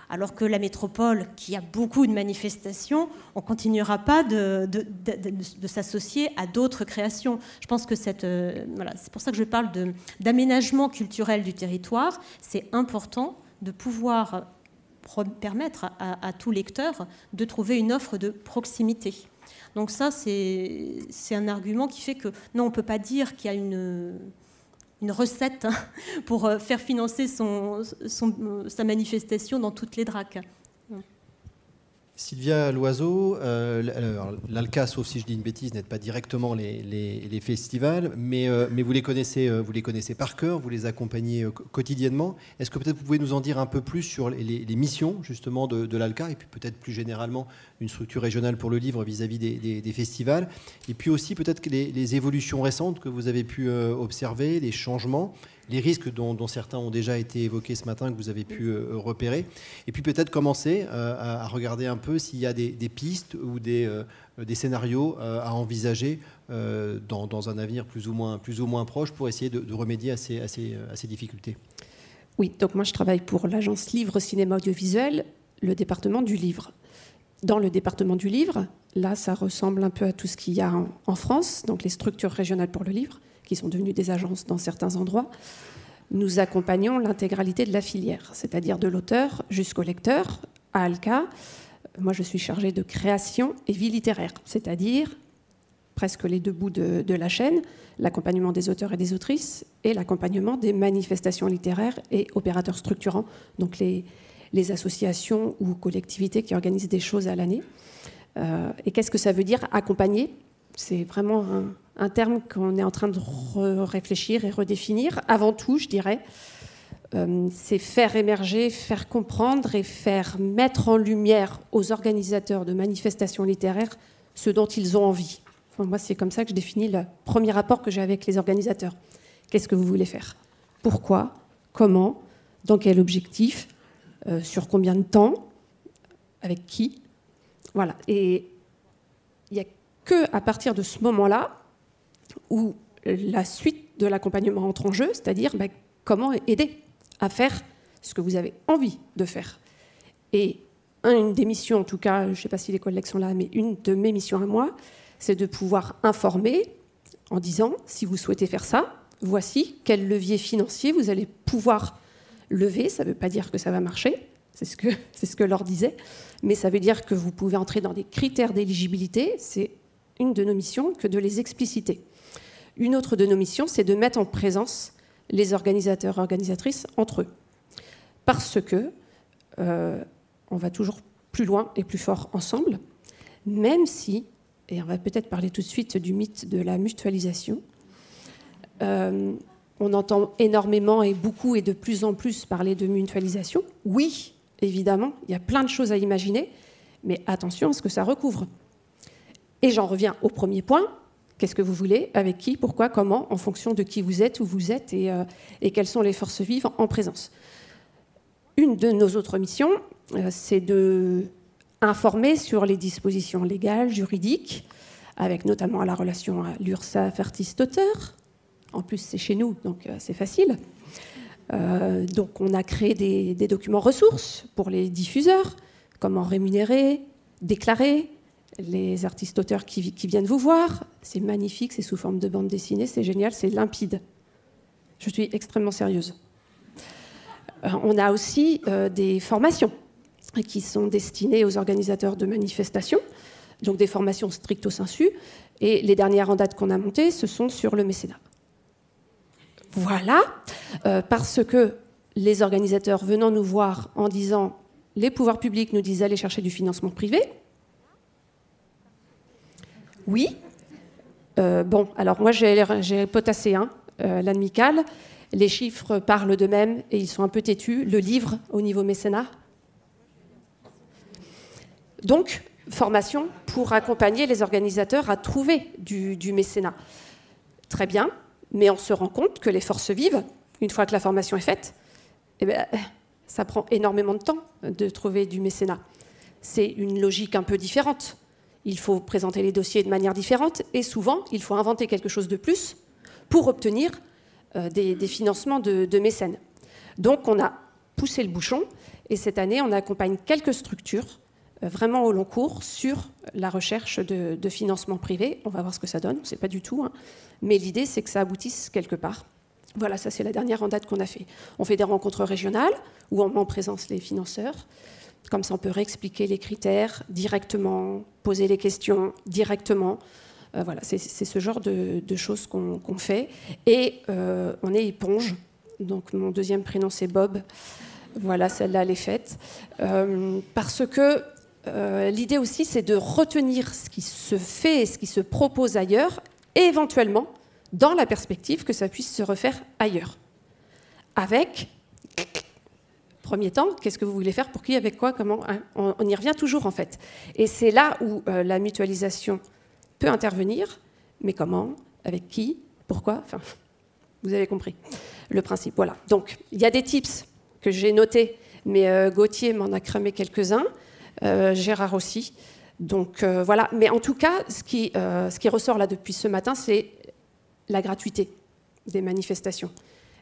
alors que la métropole, qui a beaucoup de manifestations, on ne continuera pas de, s'associer à d'autres créations. Je pense que euh, c'est pour ça que je parle d'aménagement culturel du territoire. C'est important de pouvoir permettre à, tout lecteur de trouver une offre de proximité. Donc ça, c'est un argument qui fait que non, on ne peut pas dire qu'il y a une une recette hein, pour euh, faire financer son, sa manifestation dans toutes les dracs. Sylvia Loiseau, euh, l'ALCA, sauf si je dis une bêtise, n'aide pas directement les, festivals, mais, euh, mais vous, les connaissez, euh, vous les connaissez par cœur, vous les accompagnez quotidiennement. Est-ce que peut-être vous pouvez nous en dire un peu plus sur les, missions justement de, l'ALCA et puis peut-être plus généralement une structure régionale pour le livre vis-à-vis des, festivals et puis aussi peut-être les, évolutions récentes que vous avez pu observer, les changements les risques dont, certains ont déjà été évoqués ce matin, que vous avez pu euh, repérer. Et puis peut-être commencer euh, à, regarder un peu s'il y a des, pistes ou des, euh, scénarios à envisager dans, un avenir plus ou moins, plus ou moins proche pour essayer de, remédier à, ces, difficultés. Oui, donc moi je travaille pour l'agence Livre Cinéma Audiovisuel, le département du livre. Dans le département du livre, là, ça ressemble un peu à tout ce qu'il y a en France, donc les structures régionales pour le livre qui sont devenues des agences dans certains endroits, nous accompagnons l'intégralité de la filière, c'est-à-dire de l'auteur jusqu'au lecteur. À Alca, moi je suis chargée de création et vie littéraire, c'est-à-dire presque les deux bouts de, la chaîne, l'accompagnement des auteurs et des autrices et l'accompagnement des manifestations littéraires et opérateurs structurants, donc les, associations ou collectivités qui organisent des choses à l'année. Euh, et qu'est-ce que ça veut dire accompagner? C'est vraiment un, un terme qu'on est en train de réfléchir et redéfinir. Avant tout, je dirais, euh, c'est faire émerger, faire comprendre et faire mettre en lumière aux organisateurs de manifestations littéraires ce dont ils ont envie. moi, c'est comme ça que je définis le premier rapport que j'ai avec les organisateurs. Qu'est-ce que vous voulez faire? Pourquoi? Comment? Dans quel objectif? Euh, Sur combien de temps? Avec qui? Voilà. Et il n'y a que à partir de ce moment-là où la suite de l'accompagnement entre en jeu, c'est-à-dire ben, comment aider à faire ce que vous avez envie de faire. Et une des missions, en tout cas, je ne sais pas si les collègues sont là, mais une de mes missions à moi, c'est de pouvoir informer en disant, si vous souhaitez faire ça, voici quel levier financier vous allez pouvoir lever. Ça ne veut pas dire que ça va marcher, c'est ce que, c'est ce que leur disait, mais ça veut dire que vous pouvez entrer dans des critères d'éligibilité. C'est une de nos missions que de les expliciter. Une autre de nos missions, c'est de mettre en présence les organisateurs et organisatrices entre eux. Parce que euh, on va toujours plus loin et plus fort ensemble, même si, et on va peut-être parler tout de suite du mythe de la mutualisation, euh, on entend énormément et beaucoup et de plus en plus parler de mutualisation. Oui, évidemment, il y a plein de choses à imaginer, mais attention à ce que ça recouvre. Et j'en reviens au premier point, Qu'est-ce que vous voulez Avec qui Pourquoi Comment En fonction de qui vous êtes, où vous êtes et, euh, quelles sont les forces vives en présence. Une de nos autres missions, euh, c'est de informer sur les dispositions légales, juridiques, avec notamment la relation à l'URSSAF artiste-auteur. En plus, c'est chez nous, donc euh, c'est facile. donc, on a créé des, des documents ressources pour les diffuseurs, comment rémunérer, déclarer, les artistes auteurs qui, viennent vous voir. C'est magnifique, c'est sous forme de bande dessinée, c'est génial, c'est limpide. Je suis extrêmement sérieuse. Euh, on a aussi euh, des formations qui sont destinées aux organisateurs de manifestations, donc des formations stricto sensu. Et les dernières en date qu'on a montées, ce sont sur le mécénat. Voilà, euh, parce que les organisateurs venant nous voir en disant les pouvoirs publics nous disent d'aller chercher du financement privé, oui. Euh, bon, alors moi j'ai potassé un, euh, l'amicale. Les chiffres parlent d'eux-mêmes et ils sont un peu têtus. Le livre au niveau mécénat. Donc, formation pour accompagner les organisateurs à trouver du, mécénat. Très bien, mais on se rend compte que les forces vives, une fois que la formation est faite, eh ben, ça prend énormément de temps de trouver du mécénat. C'est une logique un peu différente il faut présenter les dossiers de manière différente et souvent, il faut inventer quelque chose de plus pour obtenir euh, des, financements de, mécènes. Donc, on a poussé le bouchon Et cette année, on accompagne quelques structures euh, vraiment au long cours sur la recherche de, financement privé. On va voir ce que ça donne, on ne sait pas du tout. Hein. Mais l'idée, c'est que ça aboutisse quelque part. Voilà, ça c'est la dernière en date qu'on a fait. On fait des rencontres régionales où on met en présence les financeurs. Comme ça, on peut réexpliquer les critères directement, poser les questions directement. Euh, voilà, c'est ce genre de, choses qu'on fait. Et euh, on est éponge. Donc mon deuxième prénom c'est Bob. Voilà, celle-là, elle est faite. Euh, parce que l'idée aussi, c'est de retenir ce qui se fait et ce qui se propose ailleurs, et éventuellement, dans la perspective que ça puisse se refaire ailleurs. Avec premier temps, qu'est-ce que vous voulez faire, pour qui, avec quoi, comment hein, on, y revient toujours en fait. Et c'est là où euh, la mutualisation peut intervenir, mais comment, avec qui, pourquoi, enfin, vous avez compris le principe. Voilà. Donc, il y a des tips que j'ai notés, mais euh, Gauthier m'en a cramé quelques-uns, euh, Gérard aussi. Donc voilà. Mais en tout cas, ce qui, ce qui ressort là depuis ce matin, c'est la gratuité des manifestations.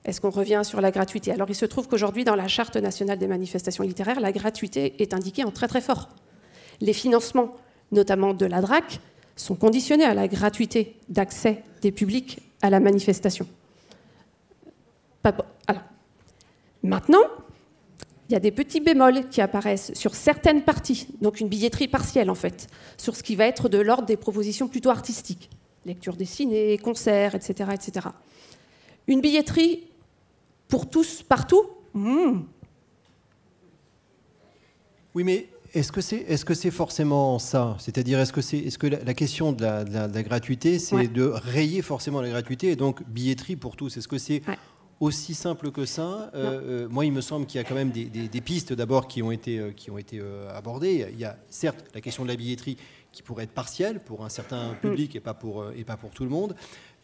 Est-ce qu'on revient sur la gratuité? Alors il se trouve qu'aujourd'hui, dans la Charte nationale des manifestations littéraires, la gratuité est indiquée en très très fort. Les financements, notamment de la DRAC, sont conditionnés à la gratuité d'accès des publics à la manifestation. Maintenant, il y a des petits bémols qui apparaissent sur certaines parties, donc une billetterie partielle en fait, sur ce qui va être de l'ordre des propositions plutôt artistiques, lecture dessinée, concerts, etc., etc. Une billetterie pour tous, partout hmm. Oui, mais est-ce que c'est est -ce c'est forcément ça? C'est-à-dire, est-ce que, c'est est -ce que la, question de la, gratuité, c'est de rayer forcément la gratuité et donc billetterie pour tous? Est-ce que c'est aussi simple que ça? Euh, euh, Moi, il me semble qu'il y a quand même des, pistes d'abord qui ont été, euh, qui ont été abordées. Il y a certes la question de la billetterie qui pourrait être partielle pour un certain mm. public et, pas pour, et pas pour tout le monde.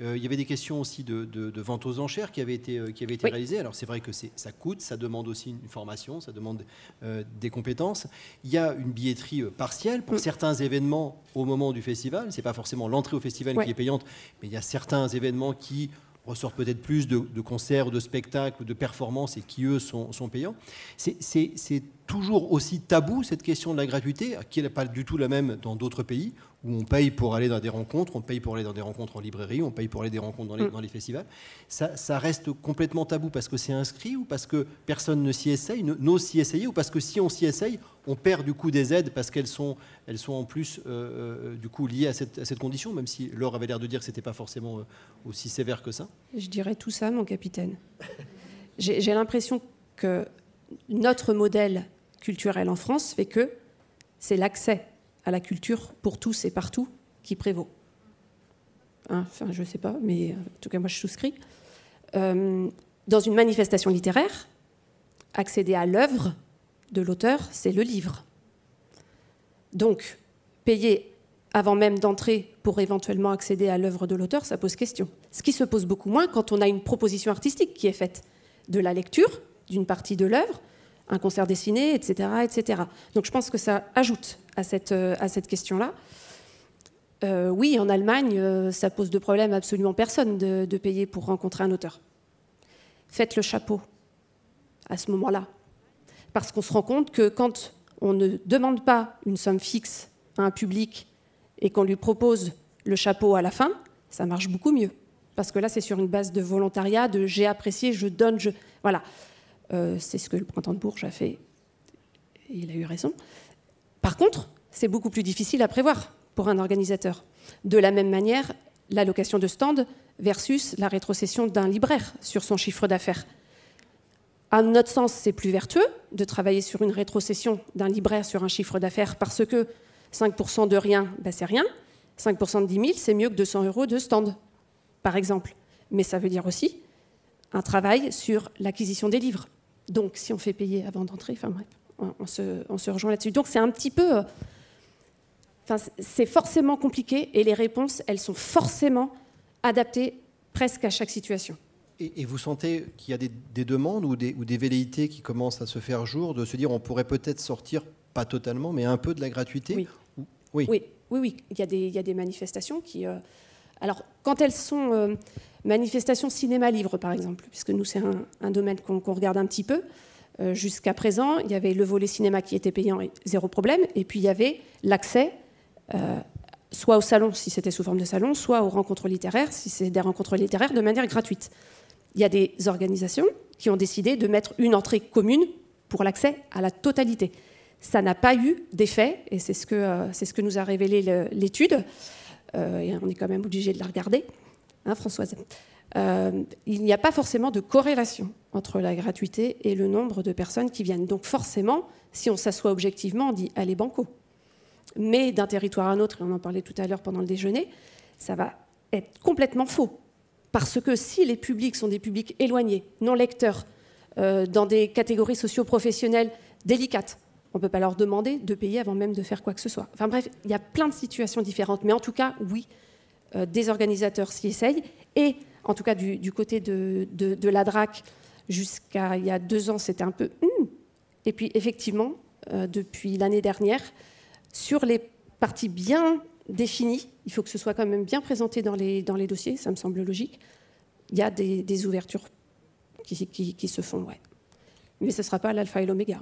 Euh, il y avait des questions aussi de, vente aux enchères qui avaient été, euh, qui avaient été réalisées. Alors c'est vrai que ça coûte, ça demande aussi une formation, ça demande euh, des compétences. Il y a une billetterie partielle pour mm. certains événements au moment du festival. C'est pas forcément l'entrée au festival qui est payante, mais il y a certains événements qui ressortent peut-être plus de, concerts, de spectacles de performances et qui, eux, sont, sont payants. C'est toujours aussi tabou, cette question de la gratuité, qui n'est pas du tout la même dans d'autres pays, où on paye pour aller dans des rencontres, on paye pour aller dans des rencontres en librairie, on paye pour aller des rencontres dans les, mm. dans les festivals. Ça, ça, reste complètement tabou parce que c'est inscrit ou parce que personne ne s'y essaye, n'ose s'y essayer, ou parce que si on s'y essaye, on perd du coup des aides parce qu'elles sont, elles sont en plus euh, euh, du coup liées à cette, à cette, condition, même si Laure avait l'air de dire que ce n'était pas forcément euh, aussi sévère que ça. Je dirais tout ça, mon capitaine. J'ai l'impression que notre modèle culturel en France fait que c'est l'accès à la culture pour tous et partout qui prévaut. Hein, enfin, je ne sais pas, mais en tout cas, moi, je souscris. Euh, dans une manifestation littéraire, accéder à l'œuvre de l'auteur, c'est le livre. Donc, payer avant même d'entrer pour éventuellement accéder à l'œuvre de l'auteur, ça pose question. Ce qui se pose beaucoup moins quand on a une proposition artistique qui est faite de la lecture d'une partie de l'œuvre, un concert dessiné, etc., etc. Donc je pense que ça ajoute à cette, euh, à question-là. Euh, oui, en Allemagne, euh, ça pose de problème absolument personne de, de, payer pour rencontrer un auteur. Faites le chapeau à ce moment-là. Parce qu'on se rend compte que quand on ne demande pas une somme fixe à un public et qu'on lui propose le chapeau à la fin, ça marche beaucoup mieux. Parce que là, c'est sur une base de volontariat, de j'ai apprécié, je donne, je. Voilà. Euh, c'est ce que le printemps de Bourges a fait. Et il a eu raison. Par contre, c'est beaucoup plus difficile à prévoir pour un organisateur. De la même manière, l'allocation de stand versus la rétrocession d'un libraire sur son chiffre d'affaires. À notre sens, c'est plus vertueux de travailler sur une rétrocession d'un libraire sur un chiffre d'affaires parce que 5% de rien, ben c'est rien. 5% de 10 000, c'est mieux que 200 euros de stand, par exemple. Mais ça veut dire aussi un travail sur l'acquisition des livres. Donc, si on fait payer avant d'entrer, enfin bref, on, se, rejoint là-dessus. Donc, c'est un petit peu. Euh, enfin, c'est forcément compliqué et les réponses, elles sont forcément adaptées presque à chaque situation. Et, vous sentez qu'il y a des, demandes ou des, ou des, velléités qui commencent à se faire jour, de se dire on pourrait peut-être sortir, pas totalement, mais un peu de la gratuité Oui, oui. oui, oui, Il, y a des, il y a des manifestations qui. Euh, alors, quand elles sont euh, manifestations cinéma-livre, par exemple, puisque nous, c'est un, domaine qu'on regarde un petit peu, euh, jusqu'à présent, il y avait le volet cinéma qui était payant et zéro problème, et puis il y avait l'accès euh, soit au salon si c'était sous forme de salon, soit aux rencontres littéraires si c'est des rencontres littéraires de manière gratuite. Il y a des organisations qui ont décidé de mettre une entrée commune pour l'accès à la totalité. Ça n'a pas eu d'effet, et c'est ce, que, euh, ce que nous a révélé l'étude, et on est quand même obligé de la regarder, hein, Françoise. il n'y a pas forcément de corrélation entre la gratuité et le nombre de personnes qui viennent. Donc forcément, si on s'assoit objectivement, on dit allez banco. Mais d'un territoire à un autre, et on en parlait tout à l'heure pendant le déjeuner, ça va être complètement faux. Parce que si les publics sont des publics éloignés, non lecteurs, euh, dans des catégories socio-professionnelles délicates, on ne peut pas leur demander de payer avant même de faire quoi que ce soit. Enfin bref, il y a plein de situations différentes. Mais en tout cas, oui, euh, des organisateurs s'y essayent. Et en tout cas, du, côté de, la DRAC, Jusqu'à il y a deux ans, c'était un peu... Hmm. Et puis effectivement, euh, depuis l'année dernière, sur les parties bien définies, il faut que ce soit quand même bien présenté dans les, dossiers, ça me semble logique, il y a des, ouvertures qui, qui, se font, ouais. Mais ce ne sera pas l'alpha et l'oméga.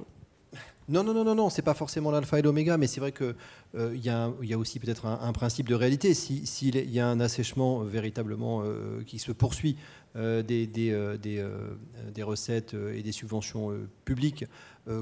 Non, non, non, non, non, c'est pas forcément l'alpha et l'oméga, mais c'est vrai qu'il euh, y, a aussi peut-être un, principe de réalité. S'il si, y a un assèchement véritablement euh, qui se poursuit euh, des, euh, euh, des, recettes et des subventions publiques,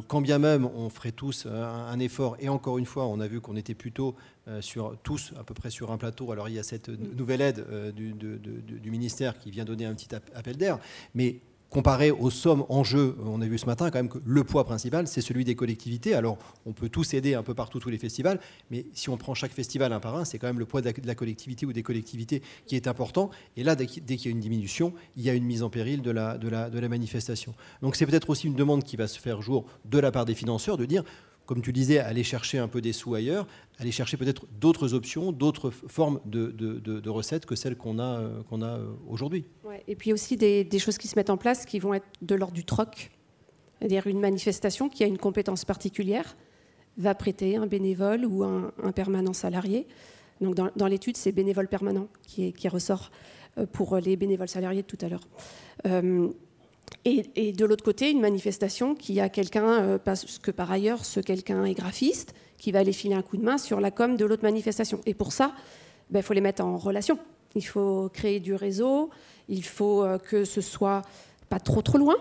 quand bien même on ferait tous un, effort, et encore une fois, on a vu qu'on était plutôt sur, tous à peu près sur un plateau, alors il y a cette nouvelle aide du, du ministère qui vient donner un petit appel d'air, mais comparé aux sommes en jeu, on a vu ce matin quand même que le poids principal, c'est celui des collectivités. Alors, on peut tous aider un peu partout, tous les festivals, mais si on prend chaque festival un par un, c'est quand même le poids de la, collectivité ou des collectivités qui est important. Et là, dès qu'il y a une diminution, il y a une mise en péril de la, de la, de la manifestation. Donc, c'est peut-être aussi une demande qui va se faire jour de la part des financeurs de dire comme tu disais, aller chercher un peu des sous ailleurs, aller chercher peut-être d'autres options, d'autres formes de, recettes que celles qu'on a, euh, euh, aujourd'hui. et puis aussi des, choses qui se mettent en place qui vont être de l'ordre du troc. C'est-à-dire une manifestation qui a une compétence particulière va prêter un bénévole ou un, permanent salarié. Donc dans, l'étude, c'est bénévole permanent qui, qui, ressort euh, pour les bénévoles salariés de tout à l'heure. Et, de l'autre côté, une manifestation qui a quelqu'un, euh, parce que par ailleurs, ce quelqu'un est graphiste, qui va aller filer un coup de main sur la com de l'autre manifestation. Et pour ça, il ben, faut les mettre en relation. Il faut créer du réseau, il faut euh, que ce soit pas trop trop loin,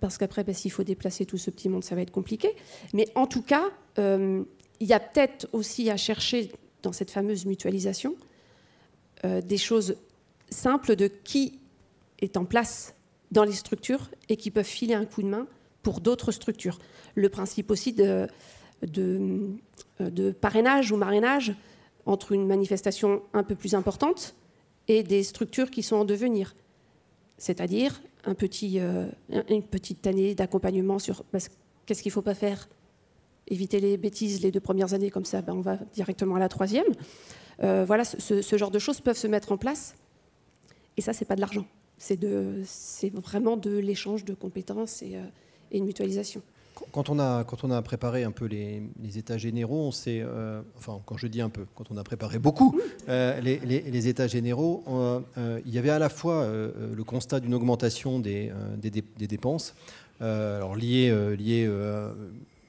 parce qu'après, ben, s'il faut déplacer tout ce petit monde, ça va être compliqué. Mais en tout cas, euh, il y a peut-être aussi à chercher dans cette fameuse mutualisation des choses simples de qui est en place dans les structures et qui peuvent filer un coup de main pour d'autres structures. Le principe aussi de, parrainage ou marrainage entre une manifestation un peu plus importante et des structures qui sont en devenir. C'est-à-dire euh, une petite année d'accompagnement sur qu'est-ce qu'il ne faut pas faire? Éviter les bêtises les deux premières années, comme ça ben, on va directement à la troisième. Euh, voilà, ce, ce, genre de choses peuvent se mettre en place. Et ça, ce n'est pas de l'argent c'est vraiment de l'échange de compétences et, euh, une mutualisation. Quand on, a, quand on a préparé un peu les, états généraux, on s'est, euh, enfin quand je dis un peu, quand on a préparé beaucoup euh, les, états généraux, il y avait à la fois le constat d'une augmentation des, des, dépenses, alors liées, liées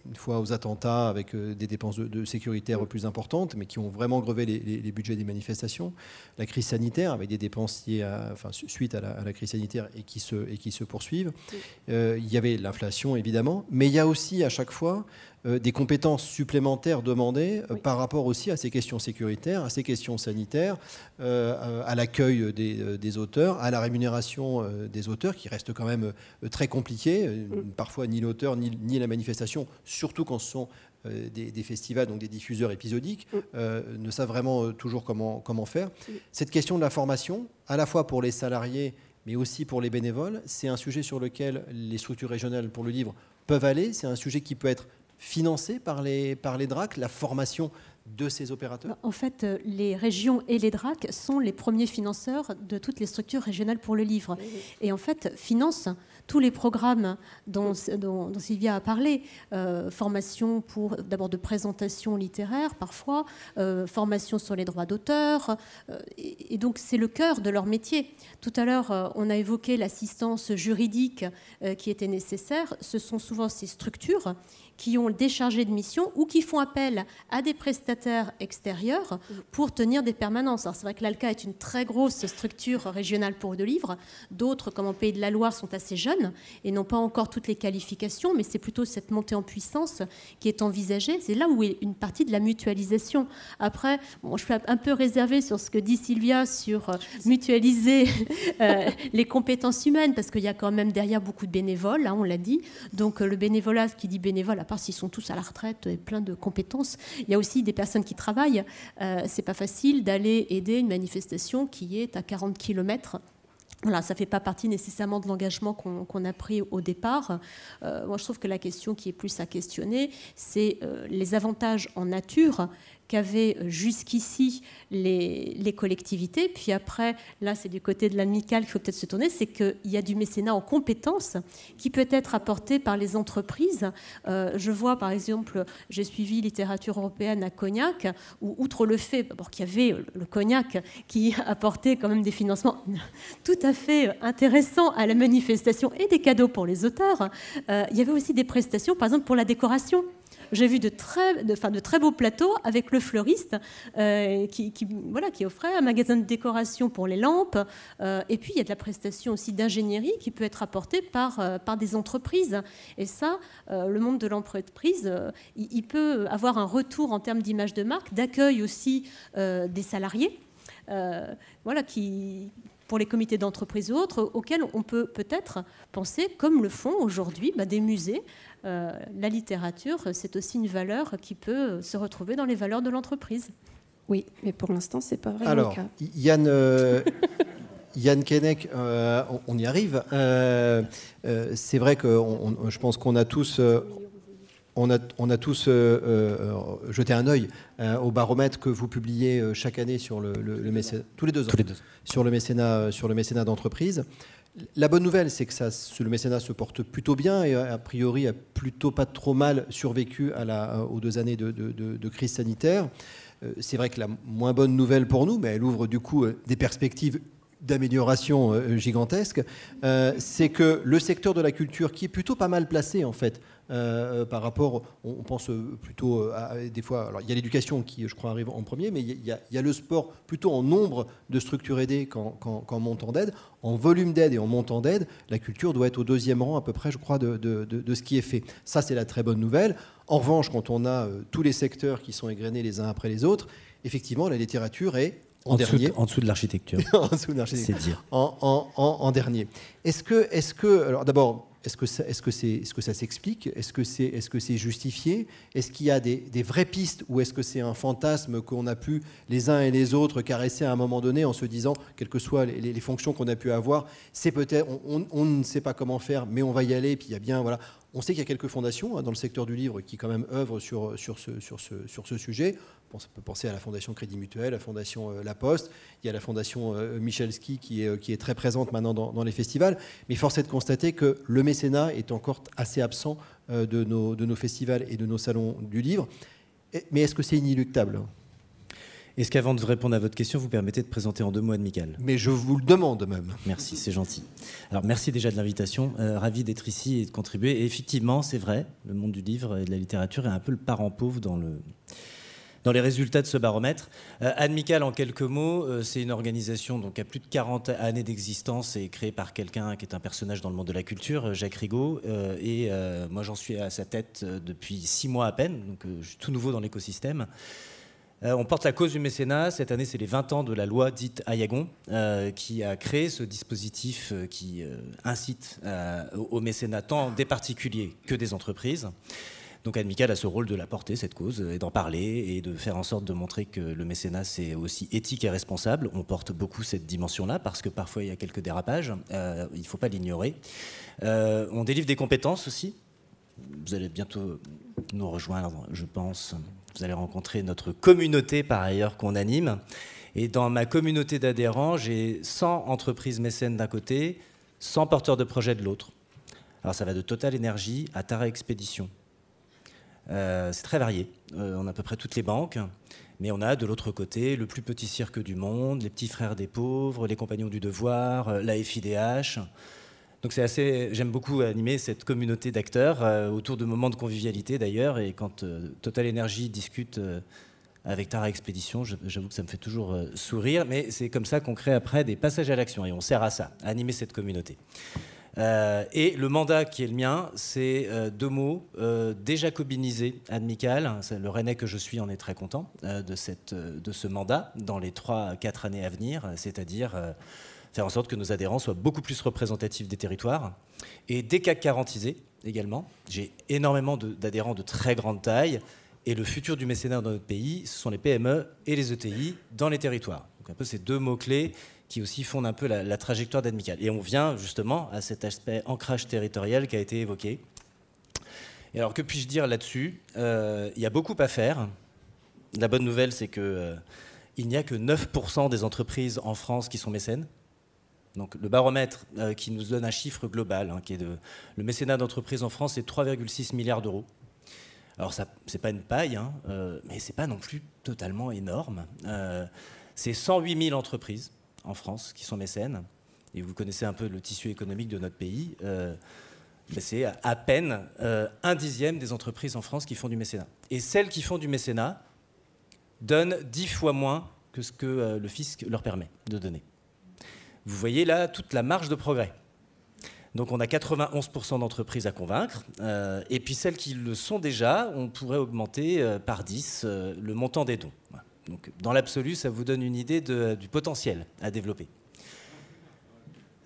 une fois aux attentats avec euh, des dépenses de, sécuritaires plus importantes, mais qui ont vraiment grevé les, budgets des manifestations. La crise sanitaire, avec des dépenses liées à, enfin, suite à la, crise sanitaire et qui se, et qui se poursuivent. Euh, il y avait l'inflation, évidemment, mais il y a aussi à chaque fois des compétences supplémentaires demandées euh, par rapport aussi à ces questions sécuritaires, à ces questions sanitaires, euh, à l'accueil des, auteurs, à la rémunération des auteurs, qui reste quand même très compliqué. Mm. Parfois, ni l'auteur, ni, la manifestation, surtout quand ce sont des, festivals, donc des diffuseurs épisodiques, mm. ne savent vraiment toujours comment, comment faire. Cette question de la formation, à la fois pour les salariés, mais aussi pour les bénévoles, c'est un sujet sur lequel les structures régionales pour le livre peuvent aller. C'est un sujet qui peut être financé par les, par les DRAC, la formation de ces opérateurs? En fait, euh, les régions et les DRAC sont les premiers financeurs de toutes les structures régionales pour le livre. Et en fait, financent tous les programmes dont, dont, Sylvia a parlé, euh, formation pour d'abord de présentation littéraire parfois, euh, formation sur les droits d'auteur, euh, et, donc c'est le cœur de leur métier. Tout à l'heure, on a évoqué l'assistance juridique qui était nécessaire. Ce sont souvent ces structures qui ont des chargés de mission ou qui font appel à des prestataires extérieurs pour tenir des permanences. Alors c'est vrai que l'ALCA est une très grosse structure régionale pour le livre. D'autres, comme en Pays de la Loire, sont assez jeunes et n'ont pas encore toutes les qualifications, mais c'est plutôt cette montée en puissance qui est envisagée. C'est là où est une partie de la mutualisation. Après, bon, je suis un peu réservée sur ce que dit Sylvia sur euh, mutualiser euh, les compétences humaines, parce qu'il y a quand même derrière beaucoup de bénévoles, hein, on l'a dit. Donc euh, le bénévolat, ce qui dit bénévole, part s'ils sont tous à la retraite et plein de compétences, il y a aussi des personnes qui travaillent. Euh, c'est pas facile d'aller aider une manifestation qui est à 40 km voilà, ça ne fait pas partie nécessairement de l'engagement qu'on a pris au départ. Euh, moi, je trouve que la question qui est plus à questionner, c'est euh, les avantages en nature qu'avaient euh, jusqu'ici les, collectivités. Puis après, là, c'est du côté de l'amical qu'il faut peut-être se tourner, c'est qu'il y a du mécénat en compétences qui peut être apporté par les entreprises. Euh, je vois, par exemple, j'ai suivi littérature européenne à Cognac, où, outre le fait qu'il y avait le Cognac qui apportait quand même des financements tout à fait intéressants à la manifestation et des cadeaux pour les auteurs, euh, il y avait aussi des prestations, par exemple, pour la décoration. J'ai vu de très, de, de très beaux plateaux avec le fleuriste euh, qui, voilà, qui offrait un magasin de décoration pour les lampes. Euh, et puis, il y a de la prestation aussi d'ingénierie qui peut être apportée par, euh, par des entreprises. Et ça, le monde de l'entreprise, il, peut avoir un retour en termes d'image de marque, d'accueil aussi des salariés. voilà, qui, pour les comités d'entreprise ou autres, auxquels on peut peut-être penser, comme le font aujourd'hui bah, des musées, euh, la littérature, c'est aussi une valeur qui peut se retrouver dans les valeurs de l'entreprise. Oui, mais pour l'instant, c'est pas vraiment Alors, le cas. Yann, euh, Yann Keinec, euh, on, y arrive. c'est vrai que je pense qu'on a tous on a, on a tous jeté un œil au baromètre que vous publiez chaque année sur le, mécénat, tous les deux ans, sur le mécénat, sur le mécénat d'entreprise. La bonne nouvelle, c'est que ça, le mécénat se porte plutôt bien et a priori a plutôt pas trop mal survécu à la, aux deux années de, crise sanitaire. Euh, c'est vrai que la moins bonne nouvelle pour nous, mais elle ouvre du coup euh, des perspectives d'amélioration euh, gigantesques, c'est que le secteur de la culture, qui est plutôt pas mal placé en fait euh, par rapport, on, pense plutôt euh, à, des fois, alors il y a l'éducation qui, je crois, arrive en premier, mais il y, a, le sport plutôt en nombre de structures aidées qu'en montant d'aide. En volume d'aide et en montant d'aide, la culture doit être au deuxième rang à peu près, je crois, de, ce qui est fait. Ça, c'est la très bonne nouvelle. En revanche, quand on a euh, tous les secteurs qui sont égrenés les uns après les autres, effectivement, la littérature est en, dernier. en dessous de l'architecture. en dessous de l'architecture. C'est dire. En, en, en dernier. Est-ce que, est que, alors d'abord, est-ce que, ça, est-ce que, c'est, est-ce que ça s'explique? Est-ce que c'est, est-ce que c'est justifié? Est-ce qu'il y a des, vraies pistes ou est-ce que c'est un fantasme qu'on a pu les uns et les autres caresser à un moment donné en se disant, quelles que soient les, fonctions qu'on a pu avoir, c'est peut-être, on, ne sait pas comment faire, mais on va y aller. Puis il y a bien, voilà, on sait qu'il y a quelques fondations hein, dans le secteur du livre qui quand même œuvrent sur, sur, ce, sur, ce, sur ce sujet. On peut penser à la Fondation Crédit Mutuel, la Fondation euh, La Poste, il y a la Fondation euh, Michelski qui est, euh, qui est très présente maintenant dans, les festivals. Mais force est de constater que le mécénat est encore assez absent de nos, de nos festivals et de nos salons du livre. Mais est-ce que c'est inéluctable? Est-ce qu'avant de répondre à votre question, vous permettez de présenter en deux mots Michael Mais je vous le demande même. Merci, c'est gentil. Alors merci déjà de l'invitation. ravi d'être ici et de contribuer. Et effectivement, c'est vrai, le monde du livre et de la littérature est un peu le parent pauvre dans le, dans les résultats de ce baromètre. Euh, Amical, en quelques mots, euh, c'est une organisation donc, a plus de 40 années d'existence et créée par quelqu'un qui est un personnage dans le monde de la culture, euh, Jacques Rigaud. Euh, et moi, j'en suis à sa tête depuis six mois à peine, donc je suis tout nouveau dans l'écosystème. on porte la cause du mécénat. Cette année, c'est les 20 ans de la loi dite Ayagon, qui a créé ce dispositif qui incite au mécénat tant des particuliers que des entreprises. Donc Amical a ce rôle de la porter, cette cause, et d'en parler, et de faire en sorte de montrer que le mécénat, c'est aussi éthique et responsable. On porte beaucoup cette dimension-là, parce que parfois il y a quelques dérapages, euh, il ne faut pas l'ignorer. Euh, on délivre des compétences aussi. Vous allez bientôt nous rejoindre, je pense. Vous allez rencontrer notre communauté par ailleurs qu'on anime. Et dans ma communauté d'adhérents, j'ai 100 entreprises mécènes d'un côté, 100 porteurs de projets de l'autre. Alors ça va de Total Energy à Tara Expédition. Euh, c'est très varié. Euh, on a à peu près toutes les banques. Mais on a de l'autre côté le plus petit cirque du monde, les petits frères des pauvres, les compagnons du devoir, euh, la FIDH. Donc c'est assez, j'aime beaucoup animer cette communauté d'acteurs autour de moments de convivialité d'ailleurs. Et quand Total Energy discute avec Tara Expédition, j'avoue que ça me fait toujours sourire. Mais c'est comme ça qu'on crée après des passages à l'action et on sert à ça, à animer cette communauté. Euh, et le mandat qui est le mien, c'est euh, deux mots, euh, déjacobinisé amical. Le Rennais que je suis en est très content de, cette, de ce mandat dans les 3-4 années à venir, c'est-à-dire faire en sorte que nos adhérents soient beaucoup plus représentatifs des territoires. Et CAC 40 également. J'ai énormément d'adhérents de, très grande taille. Et le futur du mécénat dans notre pays, ce sont les PME et les ETI dans les territoires. Un peu ces deux mots-clés qui aussi fondent un peu la, trajectoire d'Admical. Et on vient justement à cet aspect ancrage territorial qui a été évoqué. Et alors que puis-je dire là-dessus? Euh, Il y a beaucoup à faire. La bonne nouvelle, c'est que euh, il n'y a que 9% des entreprises en France qui sont mécènes. Donc le baromètre euh, qui nous donne un chiffre global, hein, qui est de, le mécénat d'entreprise en France, c'est 3,6 milliards d'euros. Alors ça, c'est pas une paille, hein, mais c'est pas non plus totalement énorme. C'est 108 000 entreprises en France qui sont mécènes, et vous connaissez un peu le tissu économique de notre pays, euh, c'est à peine euh, un dixième des entreprises en France qui font du mécénat. Et celles qui font du mécénat donnent dix fois moins que ce que euh, le fisc leur permet de donner. Vous voyez là toute la marge de progrès. Donc on a 91% d'entreprises à convaincre, et puis celles qui le sont déjà, on pourrait augmenter par 10 le montant des dons. Dans l'absolu, ça vous donne une idée du potentiel à développer.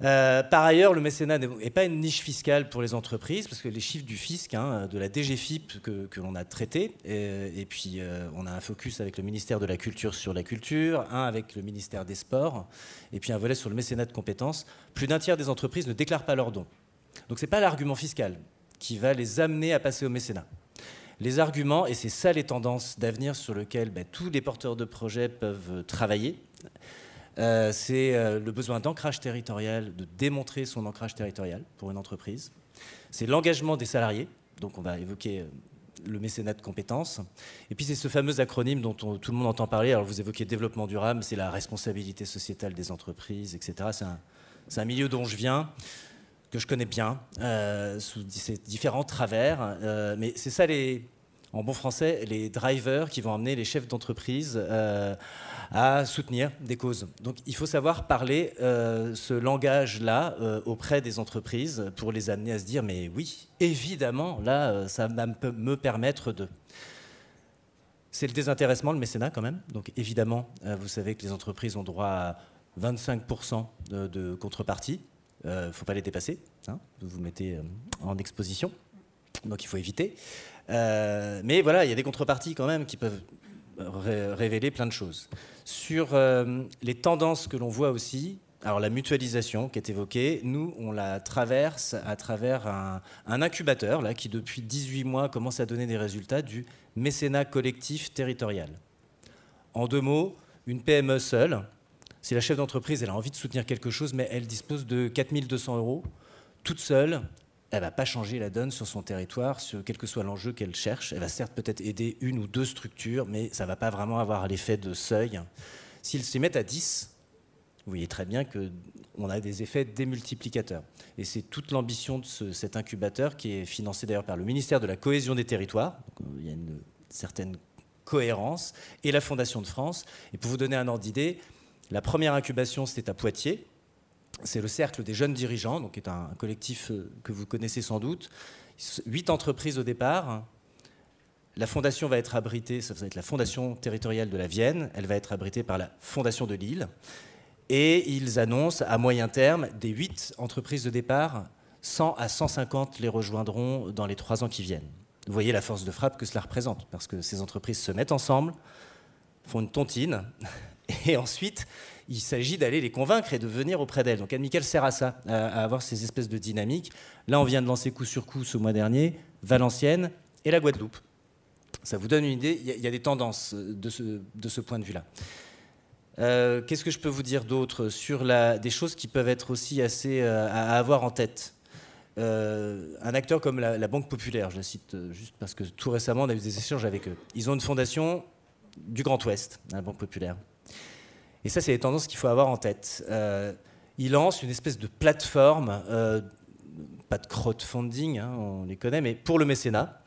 Euh, par ailleurs, le mécénat n'est pas une niche fiscale pour les entreprises, parce que les chiffres du fisc, hein, de la DGFIP que, l'on a traité, et, puis euh, on a un focus avec le ministère de la Culture sur la culture, un avec le ministère des Sports, et puis un volet sur le mécénat de compétences, plus d'un tiers des entreprises ne déclarent pas leurs dons. Donc ce n'est pas l'argument fiscal qui va les amener à passer au mécénat les arguments, et c'est ça les tendances d'avenir sur lesquelles ben, tous les porteurs de projets peuvent travailler, euh, c'est euh, le besoin d'ancrage territorial, de démontrer son ancrage territorial pour une entreprise. C'est l'engagement des salariés, donc on va évoquer euh, le mécénat de compétences. Et puis c'est ce fameux acronyme dont tout le monde entend parler. Alors vous évoquez développement durable, c'est la responsabilité sociétale des entreprises, etc. C'est un, milieu dont je viens que je connais bien, euh, sous ces différents travers. Euh, mais c'est ça, les, en bon français, les drivers qui vont amener les chefs d'entreprise euh, à soutenir des causes. Donc il faut savoir parler ce langage-là auprès des entreprises pour les amener à se dire, mais oui, évidemment, là, ça va me permettre de... C'est le désintéressement, le mécénat quand même. Donc évidemment, vous savez que les entreprises ont droit à 25% de, contrepartie il euh, ne faut pas les dépasser. Hein, vous vous mettez euh, en exposition. Donc il faut éviter. Euh, mais voilà, il y a des contreparties quand même qui peuvent révéler plein de choses. Sur les tendances que l'on voit aussi, alors la mutualisation qui est évoquée, nous, on la traverse à travers un, un, incubateur là, qui depuis 18 mois commence à donner des résultats du mécénat collectif territorial. En deux mots, une PME seule, si la chef d'entreprise a envie de soutenir quelque chose, mais elle dispose de 4200 euros, toute seule, elle va pas changer la donne sur son territoire, sur quel que soit l'enjeu qu'elle cherche. Elle va certes peut-être aider une ou deux structures, mais ça va pas vraiment avoir l'effet de seuil. S'ils s'y mettent à 10, vous voyez très bien qu'on a des effets démultiplicateurs. Et c'est toute l'ambition de cet incubateur qui est financé d'ailleurs par le ministère de la Cohésion des Territoires. Euh, il y a une certaine cohérence, et la Fondation de France. Et pour vous donner un ordre d'idée, la première incubation, c'était à Poitiers. C'est le Cercle des jeunes dirigeants, donc qui est un collectif euh, que vous connaissez sans doute. Huit entreprises au départ. La fondation va être abritée, ça va être la fondation territoriale de la Vienne. Elle va être abritée par la fondation de Lille. Et ils annoncent à moyen terme des huit entreprises de départ, 100 à 150 les rejoindront dans les trois ans qui viennent. Vous voyez la force de frappe que cela représente, parce que ces entreprises se mettent ensemble, font une tontine, et ensuite, il s'agit d'aller les convaincre et de venir auprès d'elles. Donc Anne sert à ça, à, avoir ces espèces de dynamiques. Là, on vient de lancer coup sur coup ce mois dernier, Valenciennes et la Guadeloupe. Ça vous donne une idée, il y, a des tendances de ce, de ce point de vue-là. Euh, qu'est-ce que je peux vous dire d'autre sur la, des choses qui peuvent être aussi assez euh, à avoir en tête? Euh, un acteur comme la, Banque Populaire, je la cite juste parce que tout récemment on a eu des échanges avec eux. Ils ont une fondation du Grand Ouest, la Banque Populaire. Et ça, c'est des tendances qu'il faut avoir en tête. ils lancent une espèce de plateforme, pas de crowdfunding, hein, on les connaît, mais pour le mécénat.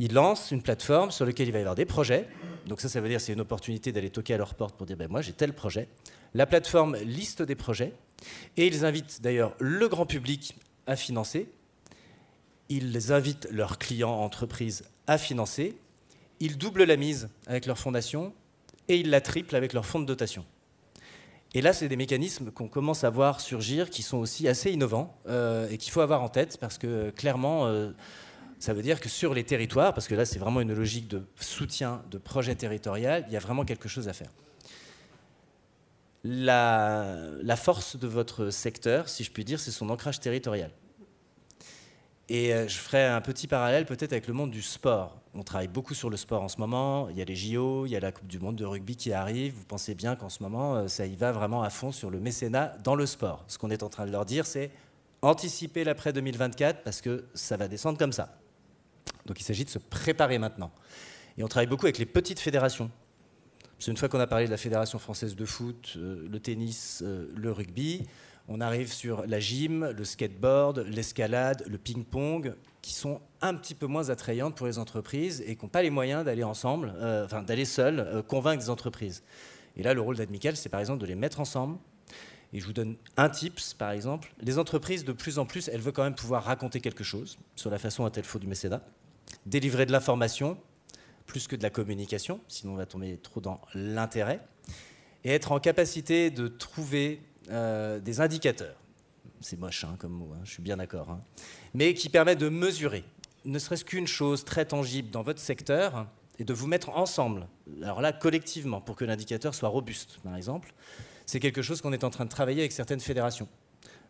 Ils lancent une plateforme sur laquelle il va y avoir des projets donc ça, ça veut dire c'est une opportunité d'aller toquer à leur porte pour dire ben moi j'ai tel projet. La plateforme liste des projets et ils invitent d'ailleurs le grand public à financer. Ils invitent leurs clients entreprises à financer. Ils doublent la mise avec leur fondation et ils la triplent avec leur fonds de dotation. Et là, c'est des mécanismes qu'on commence à voir surgir qui sont aussi assez innovants euh, et qu'il faut avoir en tête parce que clairement, euh, ça veut dire que sur les territoires, parce que là c'est vraiment une logique de soutien de projet territorial, il y a vraiment quelque chose à faire. La, force de votre secteur, si je puis dire, c'est son ancrage territorial. Et euh, je ferai un petit parallèle peut-être avec le monde du sport. On travaille beaucoup sur le sport en ce moment. Il y a les JO, il y a la Coupe du Monde de rugby qui arrive. Vous pensez bien qu'en ce moment, euh, ça y va vraiment à fond sur le mécénat dans le sport. Ce qu'on est en train de leur dire, c'est anticiper l'après 2024 parce que ça va descendre comme ça. Donc il s'agit de se préparer maintenant. Et on travaille beaucoup avec les petites fédérations. C'est une fois qu'on a parlé de la Fédération française de foot, euh, le tennis, euh, le rugby, on arrive sur la gym, le skateboard, l'escalade, le ping-pong, qui sont un petit peu moins attrayantes pour les entreprises et qui n'ont pas les moyens d'aller ensemble, euh, d'aller seuls, convaincre des entreprises. Et là, le rôle d'Admical, c'est par exemple de les mettre ensemble. Et je vous donne un tips, par exemple. Les entreprises, de plus en plus, elles veulent quand même pouvoir raconter quelque chose sur la façon dont elles font du mécénat délivrer de l'information plus que de la communication, sinon on va tomber trop dans l'intérêt, et être en capacité de trouver euh, des indicateurs. C'est moche hein, comme mot, hein, je suis bien d'accord, hein. mais qui permettent de mesurer, ne serait-ce qu'une chose très tangible dans votre secteur, et de vous mettre ensemble, alors là collectivement, pour que l'indicateur soit robuste, par exemple. C'est quelque chose qu'on est en train de travailler avec certaines fédérations,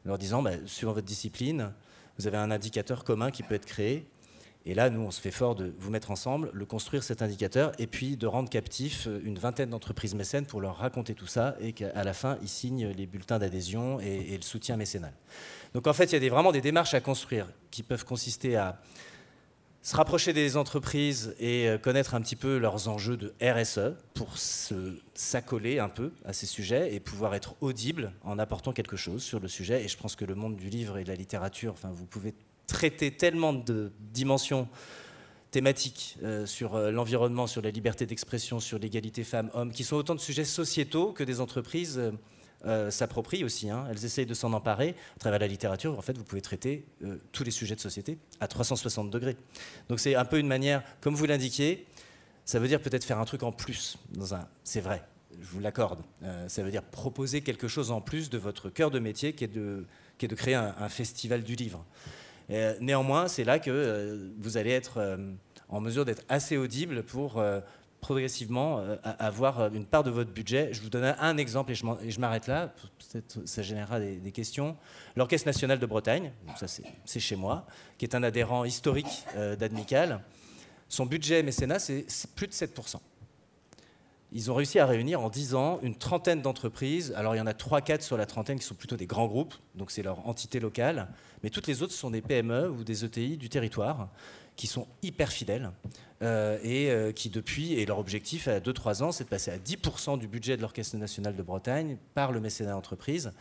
leur disant, bah, suivant votre discipline, vous avez un indicateur commun qui peut être créé, et là, nous, on se fait fort de vous mettre ensemble, le construire cet indicateur, et puis de rendre captif euh, une vingtaine d'entreprises mécènes pour leur raconter tout ça, et qu'à la fin, ils signent les bulletins d'adhésion et, le soutien mécénal. Donc en fait, il y a vraiment des démarches à construire qui peuvent consister à se rapprocher des entreprises et euh, connaître un petit peu leurs enjeux de RSE pour s'accoler un peu à ces sujets et pouvoir être audible en apportant quelque chose sur le sujet. Et je pense que le monde du livre et de la littérature, enfin, vous pouvez traiter tellement de dimensions thématiques euh, sur euh, l'environnement, sur la liberté d'expression, sur l'égalité femmes-hommes, qui sont autant de sujets sociétaux que des entreprises euh, s'approprient aussi. Hein. Elles essayent de s'en emparer. À travers la littérature, en fait, vous pouvez traiter tous les sujets de société à 360 degrés. Donc c'est un peu une manière, comme vous l'indiquiez, ça veut dire peut-être faire un truc en plus. C'est vrai, je vous l'accorde. ça veut dire proposer quelque chose en plus de votre cœur de métier, qui est de, qui est de créer un festival du livre. Euh, néanmoins, c'est là que euh, vous allez être euh, en mesure d'être assez audible pour progressivement avoir une part de votre budget. Je vous donne un exemple et je m'arrête là, peut-être ça générera des, questions. L'Orchestre national de Bretagne, c'est chez moi, qui est un adhérent historique d'Admical, son budget mécénat c'est plus de 7%. Ils ont réussi à réunir en 10 ans une trentaine d'entreprises. Alors il y en a 3-4 sur la trentaine qui sont plutôt des grands groupes, donc c'est leur entité locale. Mais toutes les autres sont des PME ou des ETI du territoire qui sont hyper fidèles euh, et euh, qui depuis, et leur objectif à 2-3 ans, c'est de passer à 10% du budget de l'Orchestre national de Bretagne par le mécénat entreprise.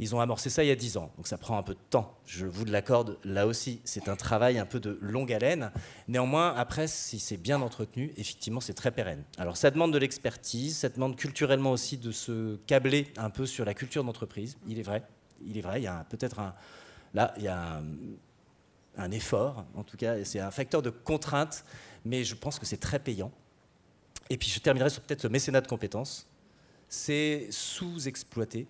Ils ont amorcé ça il y a 10 ans, donc ça prend un peu de temps. Je vous l'accorde, là aussi, c'est un travail un peu de longue haleine. Néanmoins, après, si c'est bien entretenu, effectivement, c'est très pérenne. Alors ça demande de l'expertise, ça demande culturellement aussi de se câbler un peu sur la culture d'entreprise. Il est vrai, il est vrai, il y a peut-être un... Là, il y a un, effort, en tout cas, c'est un facteur de contrainte, mais je pense que c'est très payant. Et puis je terminerai sur peut-être le mécénat de compétences. C'est sous-exploité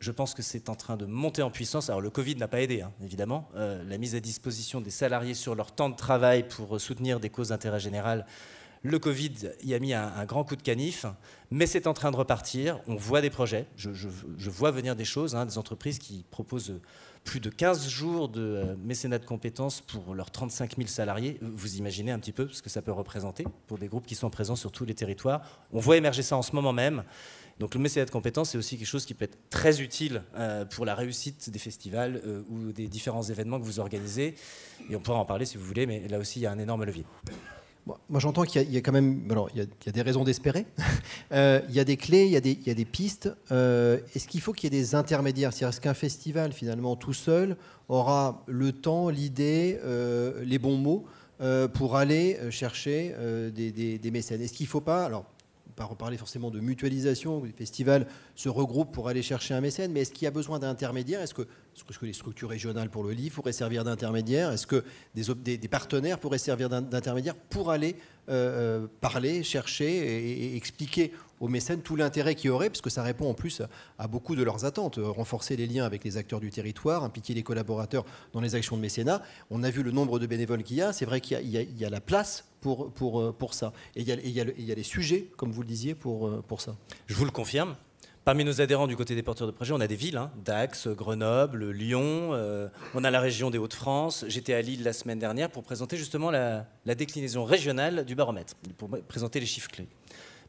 je pense que c'est en train de monter en puissance. Alors le Covid n'a pas aidé, hein, évidemment. Euh, la mise à disposition des salariés sur leur temps de travail pour soutenir des causes d'intérêt général Le Covid y a mis un, grand coup de canif, mais c'est en train de repartir. On voit des projets. Je, vois venir des choses, hein, des entreprises qui proposent plus de 15 jours de euh, mécénat de compétences pour leurs 35 000 salariés. Vous imaginez un petit peu ce que ça peut représenter pour des groupes qui sont présents sur tous les territoires. On voit émerger ça en ce moment même. Donc le mécénat de compétences, c'est aussi quelque chose qui peut être très utile euh, pour la réussite des festivals euh, ou des différents événements que vous organisez. Et on pourra en parler si vous voulez, mais là aussi, il y a un énorme levier. moi, j'entends qu'il y, a quand même. Alors, il y a, des raisons d'espérer. Euh, il y a des clés, il y a des, pistes. Est-ce qu'il faut qu'il y ait des intermédiaires? C'est-à-dire, est-ce qu'un festival, finalement, tout seul, aura le temps, l'idée, les bons mots pour aller chercher des, des, des mécènes? Est-ce qu'il ne faut pas. Alors, pas reparler forcément de mutualisation, où les festivals se regroupent pour aller chercher un mécène, mais est-ce qu'il y a besoin d'intermédiaires? Est-ce que, est que, les structures régionales pour le livre pourraient servir d'intermédiaires? Est-ce que des, partenaires pourraient servir d'intermédiaires pour aller euh, euh, parler, chercher et, expliquer aux mécènes tout l'intérêt qu'il y aurait, parce que ça répond en plus à beaucoup de leurs attentes. Renforcer les liens avec les acteurs du territoire, impliquer les collaborateurs dans les actions de mécénat. On a vu le nombre de bénévoles qu'il y a. C'est vrai qu'il y, a la place pour, pour, euh, pour ça. Et il, y a, il y a les sujets, comme vous le disiez, pour, pour ça. Je vous le confirme. Parmi nos adhérents du côté des porteurs de projets, on a des villes, hein, Dax, Grenoble, Lyon, euh, on a la région des Hauts-de-France. J'étais à Lille la semaine dernière pour présenter justement la, déclinaison régionale du baromètre, pour présenter les chiffres clés.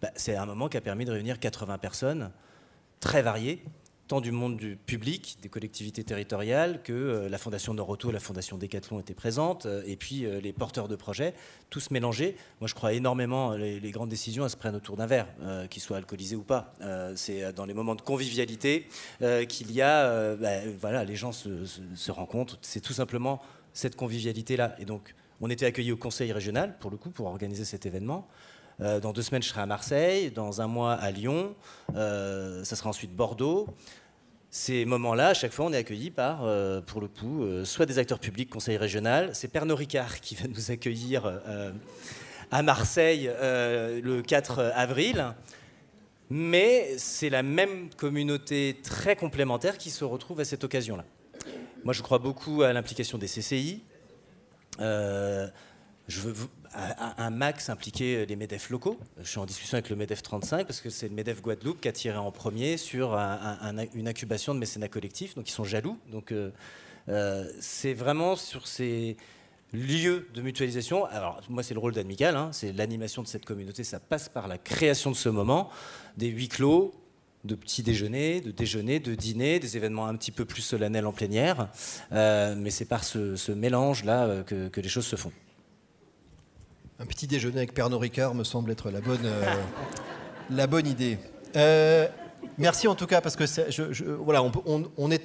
Bah, c'est un moment qui a permis de réunir 80 personnes très variées, tant du monde du public, des collectivités territoriales, que euh, la Fondation Noroto, la Fondation Decathlon étaient présentes, euh, et puis euh, les porteurs de projets, tous mélangés. Moi, je crois énormément les, les grandes décisions, elles se prennent autour d'un verre, qu'ils soient alcoolisés ou pas. c'est dans les moments de convivialité qu'il y a, bah, voilà, les gens se, se rencontrent. C'est tout simplement cette convivialité-là. Et donc, on était accueillis au Conseil régional, pour le coup, pour organiser cet événement. Euh, dans deux semaines, je serai à Marseille. Dans un mois, à Lyon. Euh, ça sera ensuite Bordeaux. Ces moments-là, à chaque fois, on est accueilli par, euh, pour le coup, soit des acteurs publics, conseil régional. C'est Pernod Ricard qui va nous accueillir à Marseille le 4 avril. Mais c'est la même communauté très complémentaire qui se retrouve à cette occasion-là. Moi, je crois beaucoup à l'implication des CCI. je veux un max impliquer les MEDEF locaux. Je suis en discussion avec le MEDEF 35 parce que c'est le MEDEF Guadeloupe qui a tiré en premier sur une incubation de mécénat collectif, donc ils sont jaloux. Donc euh, euh, c'est vraiment sur ces lieux de mutualisation. Alors moi c'est le rôle d'Admical, hein, c'est l'animation de cette communauté, ça passe par la création de ce moment, des huis clos, de petits déjeuners, de déjeuners, de dîners, des événements un petit peu plus solennels en plénière. Euh, mais c'est par ce, mélange-là que les choses se font. Un petit déjeuner avec Pernod Ricard me semble être la bonne, euh, la bonne idée. Euh, merci en tout cas parce que je, voilà, on, est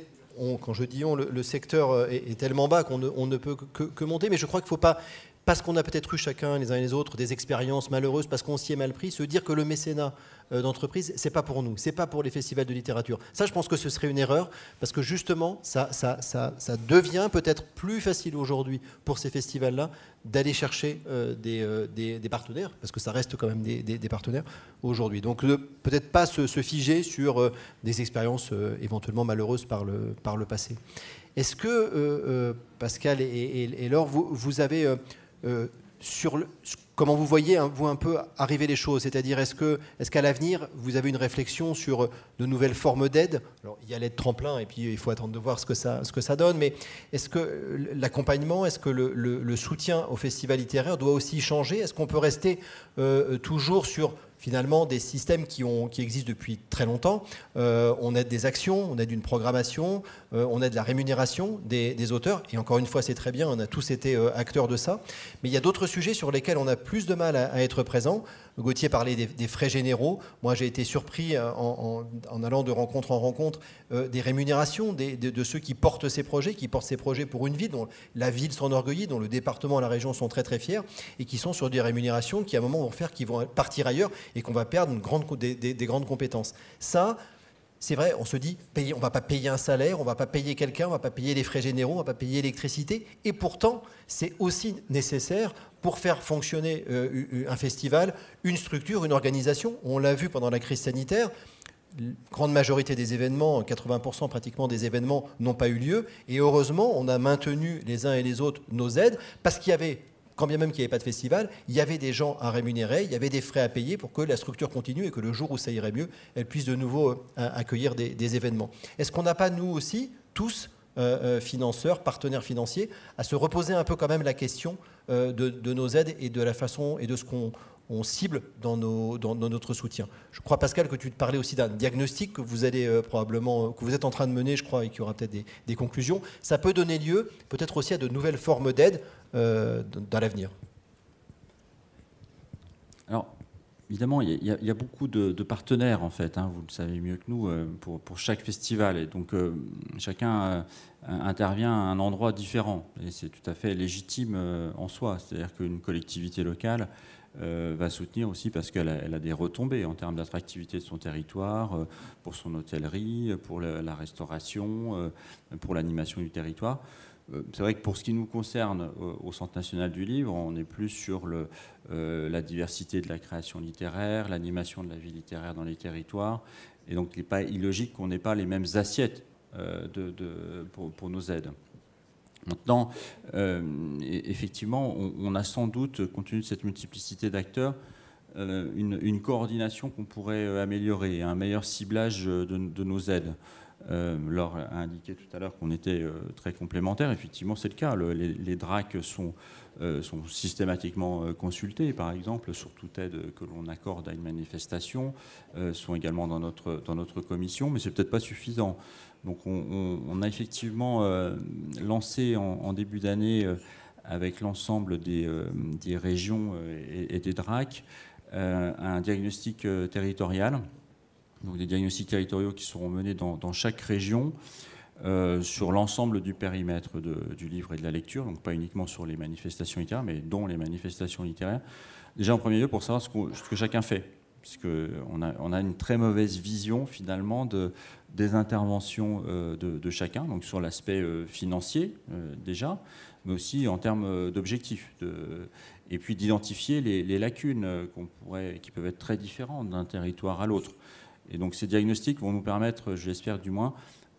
quand je dis on, le, secteur est, tellement bas qu'on ne, ne, peut que, que, monter, mais je crois qu'il ne faut pas parce qu'on a peut-être eu chacun les uns et les autres des expériences malheureuses, parce qu'on s'y est mal pris, se dire que le mécénat euh, d'entreprise, c'est pas pour nous, c'est pas pour les festivals de littérature. Ça, je pense que ce serait une erreur, parce que justement, ça, ça, ça, ça devient peut-être plus facile aujourd'hui pour ces festivals-là d'aller chercher euh, euh, des, des, partenaires, parce que ça reste quand même des, des partenaires aujourd'hui. Donc peut-être pas se, figer sur des expériences éventuellement malheureuses par le, par le passé. Est-ce que, Pascal et, et, Laure, vous, vous avez sur le, comment vous voyez hein, vous un peu arriver les choses? C'est-à-dire, est-ce qu'à l'avenir, vous avez une réflexion sur de nouvelles formes d'aide? Il y a l'aide tremplin, et puis il faut attendre de voir ce que ça, donne. Mais est-ce que l'accompagnement, est-ce que le, soutien au festival littéraire doit aussi changer? Est-ce qu'on peut rester euh, toujours sur finalement des systèmes qui, existent depuis très longtemps. Euh, on aide des actions, on aide une programmation, euh, on aide la rémunération des, auteurs. Et encore une fois, c'est très bien, on a tous été euh, acteurs de ça. Mais il y a d'autres sujets sur lesquels on a plus de mal à, être présent. Gauthier parlait des, frais généraux. Moi, j'ai été surpris en, allant de rencontre en rencontre des rémunérations de, ceux qui portent ces projets, qui portent ces projets pour une ville, dont la ville s'enorgueillit, dont le département et la région sont très très fiers, et qui sont sur des rémunérations qui à un moment vont faire qu'ils vont partir ailleurs et qu'on va perdre grande, des, grandes compétences. Ça, c'est vrai, on se dit, on ne va pas payer un salaire, on ne va pas payer quelqu'un, on ne va pas payer les frais généraux, on ne va pas payer l'électricité. Et pourtant, c'est aussi nécessaire pour faire fonctionner euh, un festival, une structure, une organisation. On l'a vu pendant la crise sanitaire. Grande majorité des événements, 80% pratiquement des événements n'ont pas eu lieu. Et heureusement, on a maintenu les uns et les autres nos aides parce qu'il y avait quand bien même qu'il n'y avait pas de festival, il y avait des gens à rémunérer, il y avait des frais à payer pour que la structure continue et que le jour où ça irait mieux, elle puisse de nouveau euh, accueillir des, événements. Est-ce qu'on n'a pas, nous aussi, tous, euh, financeurs, partenaires financiers, à se reposer un peu quand même la question de, nos aides et de la façon et de ce qu'on on cible dans, notre soutien. Je crois, Pascal, que tu te parlais aussi d'un diagnostic que vous allez euh, probablement, euh, que vous êtes en train de mener, je crois, et qu'il y aura peut-être des, conclusions. Ça peut donner lieu, peut-être aussi à de nouvelles formes d'aide euh, dans l'avenir. Alors, évidemment, il y, a, beaucoup de, partenaires, en fait, hein, vous le savez mieux que nous, pour, chaque festival. Et donc, chacun intervient à un endroit différent. Et c'est tout à fait légitime en soi. C'est-à-dire qu'une collectivité locale euh, va soutenir aussi parce qu'elle a, des retombées en termes d'attractivité de son territoire, euh, pour son hôtellerie, pour la, restauration, euh, pour l'animation du territoire. C'est vrai que pour ce qui nous concerne au Centre national du livre, on est plus sur la diversité de la création littéraire, l'animation de la vie littéraire dans les territoires. Et donc il n'est pas illogique qu'on n'ait pas les mêmes assiettes de, pour nos aides. Maintenant, euh, effectivement, on, a sans doute, compte tenu de cette multiplicité d'acteurs, euh, une, coordination qu'on pourrait euh, améliorer, un meilleur ciblage de, nos aides. Laure a indiqué tout à l'heure qu'on était très complémentaires. Effectivement, c'est le cas. les, DRAC sont, sont systématiquement consultés, par exemple, sur toute aide que l'on accorde à une manifestation, sont également dans notre, dans notre commission, mais c'est peut-être pas suffisant. Donc on, a effectivement euh, lancé en, début d'année euh, avec l'ensemble des, euh, régions et, des DRAC un diagnostic territorial, donc des diagnostics territoriaux qui seront menés dans, chaque région sur l'ensemble du périmètre du livre et de la lecture, donc pas uniquement sur les manifestations littéraires, mais dont les manifestations littéraires. Déjà en premier lieu pour savoir ce que chacun fait puisqu'on a, on a une très mauvaise vision finalement de, des interventions euh, de, chacun, donc sur l'aspect euh, financier euh, déjà, mais aussi en termes d'objectifs, et puis d'identifier les, lacunes qui peuvent être très différentes d'un territoire à l'autre. Et donc ces diagnostics vont nous permettre, je l'espère du moins,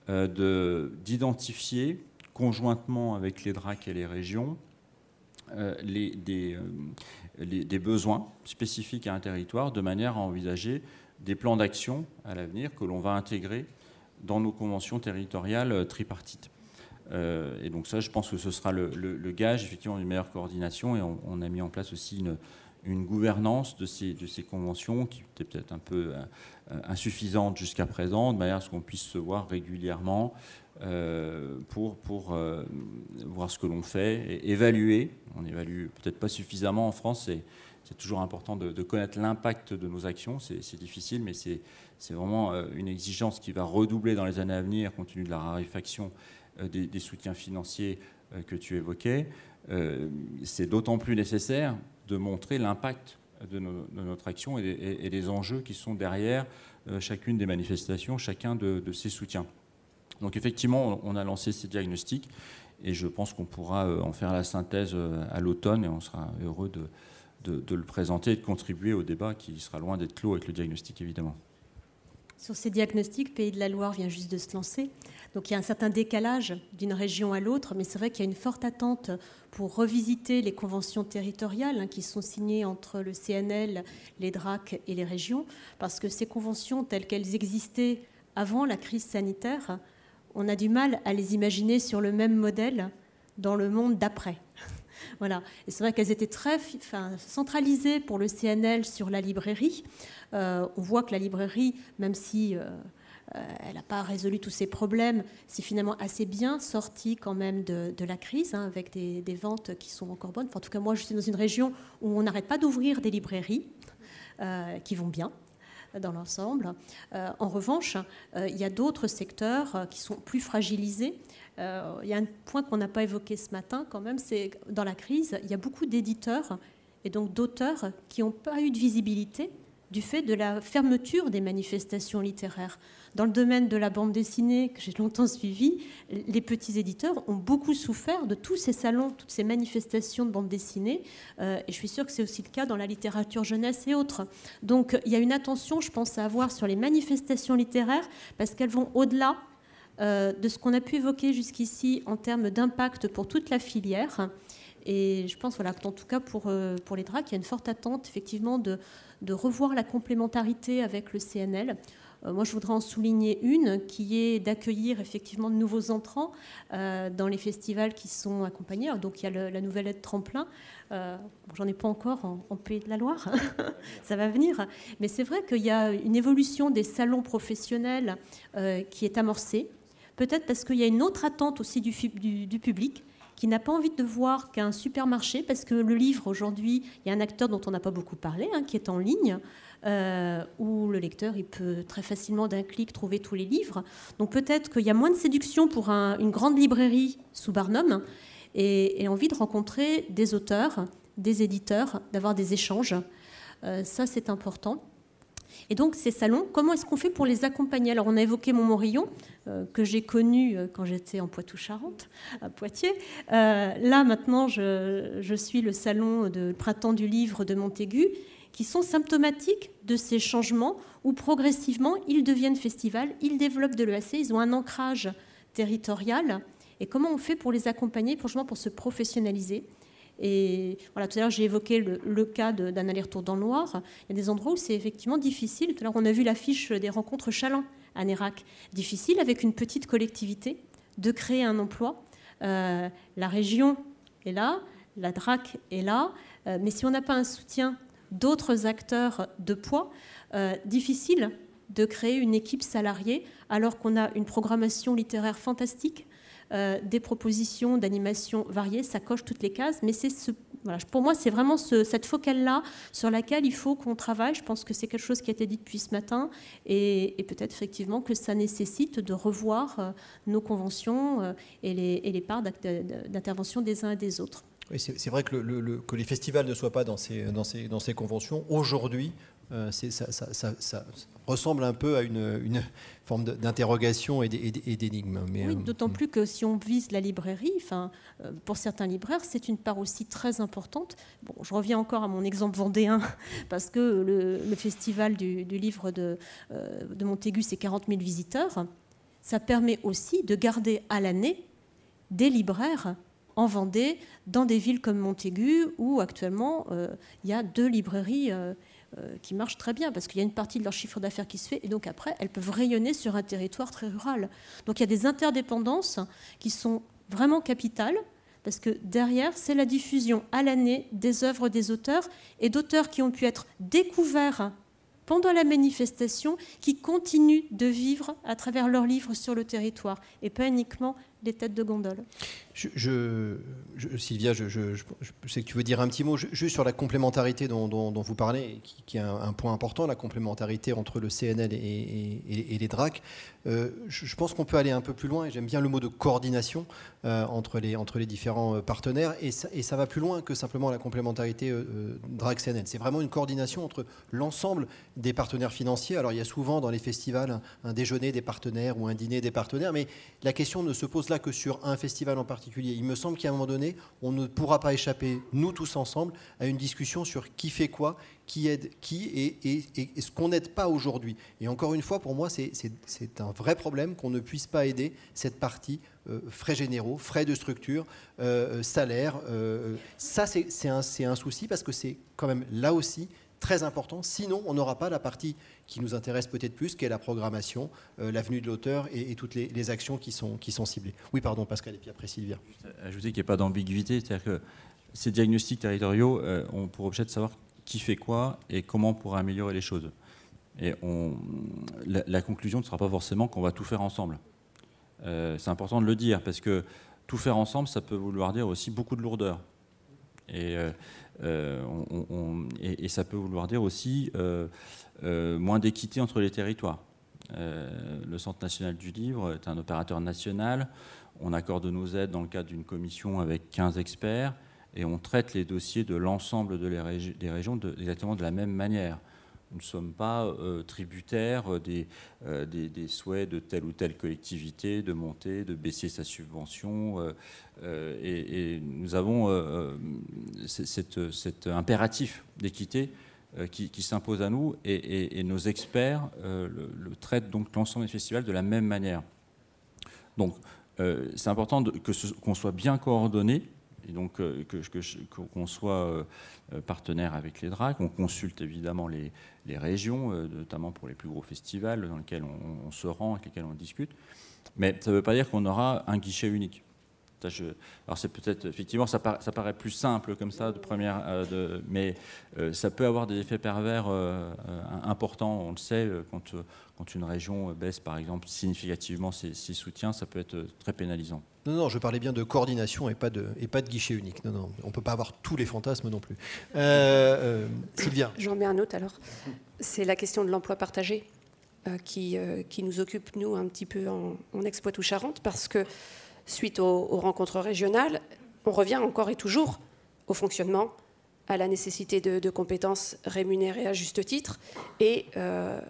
d'identifier conjointement avec les DRAC et les régions les, des besoins spécifiques à un territoire de manière à envisager des plans d'action à l'avenir que l'on va intégrer dans nos conventions territoriales euh, tripartites. Euh, et donc ça, je pense que ce sera le, gage effectivement d'une meilleure coordination et on, a mis en place aussi une, gouvernance de ces, conventions qui était peut-être un peu euh, insuffisante jusqu'à présent, de manière à ce qu'on puisse se voir régulièrement pour, pour voir ce que l'on fait et évaluer. On évalue peut-être pas suffisamment en France, c'est toujours important de, de connaître l'impact de nos actions, c'est difficile, mais c'est vraiment euh, une exigence qui va redoubler dans les années à venir compte tenu de la raréfaction euh, des, soutiens financiers euh, que tu évoquais. C'est d'autant plus nécessaire de montrer l'impact de, notre action et, les enjeux qui sont derrière chacune des manifestations, chacun de, ces soutiens. Donc effectivement, on a lancé ces diagnostics et je pense qu'on pourra en faire la synthèse à l'automne et on sera heureux de, de, le présenter et de contribuer au débat qui sera loin d'être clos avec le diagnostic évidemment. Sur ces diagnostics, Pays de la Loire vient juste de se lancer. Donc il y a un certain décalage d'une région à l'autre, mais c'est vrai qu'il y a une forte attente pour revisiter les conventions territoriales hein, qui sont signées entre le CNL, les DRAC et les régions, parce que ces conventions telles qu'elles existaient avant la crise sanitaire, on a du mal à les imaginer sur le même modèle dans le monde d'après. Voilà. Et c'est vrai qu'elles étaient très centralisées pour le CNL sur la librairie. Euh, on voit que la librairie, même si euh, euh, elle n'a pas résolu tous ses problèmes, c'est finalement assez bien sorti quand même de, la crise, hein, avec des, ventes qui sont encore bonnes. en tout cas, moi, je suis dans une région où on n'arrête pas d'ouvrir des librairies qui vont bien dans l'ensemble. en revanche, il y a d'autres secteurs qui sont plus fragilisés. il y a un point qu'on n'a pas évoqué ce matin quand même, c'est dans la crise, il y a beaucoup d'éditeurs et donc d'auteurs qui n'ont pas eu de visibilité du fait de la fermeture des manifestations littéraires. Dans le domaine de la bande dessinée, que j'ai longtemps suivi, les petits éditeurs ont beaucoup souffert de tous ces salons, toutes ces manifestations de bande dessinée. Euh, et je suis sûre que c'est aussi le cas dans la littérature jeunesse et autres. Donc il y a une attention, je pense, à avoir sur les manifestations littéraires, parce qu'elles vont au-delà euh, de ce qu'on a pu évoquer jusqu'ici en termes d'impact pour toute la filière. Et je pense voilà, qu'en tout cas pour, pour les DRAC, il y a une forte attente effectivement de, de revoir la complémentarité avec le CNL. Euh, moi, je voudrais en souligner une qui est d'accueillir effectivement de nouveaux entrants euh, dans les festivals qui sont accompagnés. Donc, il y a la nouvelle aide tremplin. Euh, J'en ai pas encore en, Pays de la Loire, ça va venir. Mais c'est vrai qu'il y a une évolution des salons professionnels qui est amorcée. Peut-être parce qu'il y a une autre attente aussi du, du public qui n'a pas envie de voir qu'un supermarché, parce que le livre aujourd'hui, il y a un acteur dont on n'a pas beaucoup parlé, hein, qui est en ligne, euh, où le lecteur il peut très facilement d'un clic trouver tous les livres. Donc peut-être qu'il y a moins de séduction pour une grande librairie sous Barnum et, envie de rencontrer des auteurs, des éditeurs, d'avoir des échanges. Euh, ça, c'est important. Et donc ces salons, comment est-ce qu'on fait pour les accompagner? Alors on a évoqué Montmorillon, euh, que j'ai connu quand j'étais en Poitou-Charentes, à Poitiers. là maintenant, je, suis le salon de printemps du livre de Montaigu qui sont symptomatiques de ces changements où progressivement ils deviennent festivals, ils développent de l'EAC, ils ont un ancrage territorial. Et comment on fait pour les accompagner, pour, pour se professionnaliser? Et voilà, tout à l'heure, j'ai évoqué le, cas d'un aller-retour dans le Noir. Il y a des endroits où c'est effectivement difficile. Tout à l'heure, on a vu l'affiche des rencontres Chaland à Nérac. Difficile avec une petite collectivité de créer un emploi. Euh, la région est là, la DRAC est là, euh, mais si on n'a pas un soutien d'autres acteurs de poids, euh, difficile de créer une équipe salariée alors qu'on a une programmation littéraire fantastique, euh, des propositions d'animation variées, ça coche toutes les cases, mais c'est ce, pour moi c'est vraiment cette focale-là sur laquelle il faut qu'on travaille. Je pense que c'est quelque chose qui a été dit depuis ce matin et, peut-être effectivement que ça nécessite de revoir euh, nos conventions et les, et les parts d'intervention des uns et des autres c'est vrai que, les festivals ne soient pas dans ces, dans ces, dans ces conventions, aujourd'hui, euh, ça, ressemble un peu à une, forme d'interrogation et d'énigme. Oui, euh, d'autant plus que si on vise la librairie, enfin, euh, pour certains libraires, c'est une part aussi très importante. Bon, je reviens encore à mon exemple vendéen, parce que le, festival du, livre de, de Montaigu, c'est 40 000 visiteurs. Ça permet aussi de garder à l'année des libraires en Vendée, dans des villes comme Montaigu, où actuellement euh, il y a deux librairies euh, euh, qui marchent très bien, parce qu'il y a une partie de leur chiffre d'affaires qui se fait, et donc après, elles peuvent rayonner sur un territoire très rural. Donc il y a des interdépendances qui sont vraiment capitales, parce que derrière, c'est la diffusion à l'année des œuvres des auteurs, et d'auteurs qui ont pu être découverts pendant la manifestation, qui continuent de vivre à travers leurs livres sur le territoire, et pas uniquement des têtes de gondole. Sylvia, je, sais que tu veux dire un petit mot juste sur la complémentarité dont, vous parlez, qui, est un, point important, la complémentarité entre le CNL et, les DRAC. Euh, je, pense qu'on peut aller un peu plus loin, et j'aime bien le mot de coordination euh, entre, les, les différents euh, partenaires, et ça, va plus loin que simplement la complémentarité DRAC-CNL. C'est vraiment une coordination entre l'ensemble des partenaires financiers. Alors il y a souvent dans les festivals un déjeuner des partenaires ou un dîner des partenaires, mais la question ne se pose là que sur un festival en particulier. Il me semble qu'à un moment donné, on ne pourra pas échapper, nous tous ensemble, à une discussion sur qui fait quoi, qui aide qui et, ce qu'on n'aide pas aujourd'hui. Et encore une fois, pour moi, c'est un vrai problème qu'on ne puisse pas aider cette partie euh, frais généraux, frais de structure, euh, euh salaire. Ça, c'est un souci parce que c'est quand même là aussi très important. Sinon, on n'aura pas la partie qui nous intéresse peut-être plus, qui est la programmation, euh, l'avenue de l'auteur et, toutes les, actions qui sont, ciblées. Oui, pardon, Pascal, et puis après Sylvia. Ajouter qu'il n'y a pas d'ambiguïté, c'est-à-dire que ces diagnostics territoriaux euh, ont pour objet de savoir qui fait quoi et comment on pourrait améliorer les choses. Et on, la, conclusion ne sera pas forcément qu'on va tout faire ensemble. Euh, c'est important de le dire, parce que tout faire ensemble, ça peut vouloir dire aussi beaucoup de lourdeur. Et euh, et, ça peut vouloir dire aussi euh, euh, moins d'équité entre les territoires. le Centre national du livre est un opérateur national. On accorde nos aides dans le cadre d'une commission avec 15 experts et on traite les dossiers de l'ensemble des régions exactement de la même manière. Nous ne sommes pas euh, tributaires euh, des, souhaits de telle ou telle collectivité de monter, de baisser sa subvention. Euh, et, nous avons cet impératif d'équité qui, s'impose à nous et, nos experts le, traitent donc l'ensemble des festivals de la même manière. Donc c'est important qu'on soit bien coordonnés Et donc qu'on soit partenaire avec les DRAC, on consulte évidemment les, régions, notamment pour les plus gros festivals dans lesquels on, on se rend, avec lesquels on discute. Mais ça ne veut pas dire qu'on aura un guichet unique alors c'est peut-être effectivement ça, paraît plus simple comme ça de première, euh, mais euh, ça peut avoir des effets pervers euh, importants. On le sait quand, quand une région baisse par exemple significativement ses, soutiens, ça peut être très pénalisant. Non, non, je parlais bien de coordination et pas de, et pas de guichet unique. Non, non, on ne peut pas avoir tous les fantasmes non plus. Sylvia. J'en mets un autre alors. C'est la question de l'emploi partagé qui, qui nous occupe, nous, un petit peu en, en Expoitou-Charentes, parce que suite aux, rencontres régionales, on revient encore et toujours au fonctionnement, à la nécessité de, compétences rémunérées à juste titre. Et euh,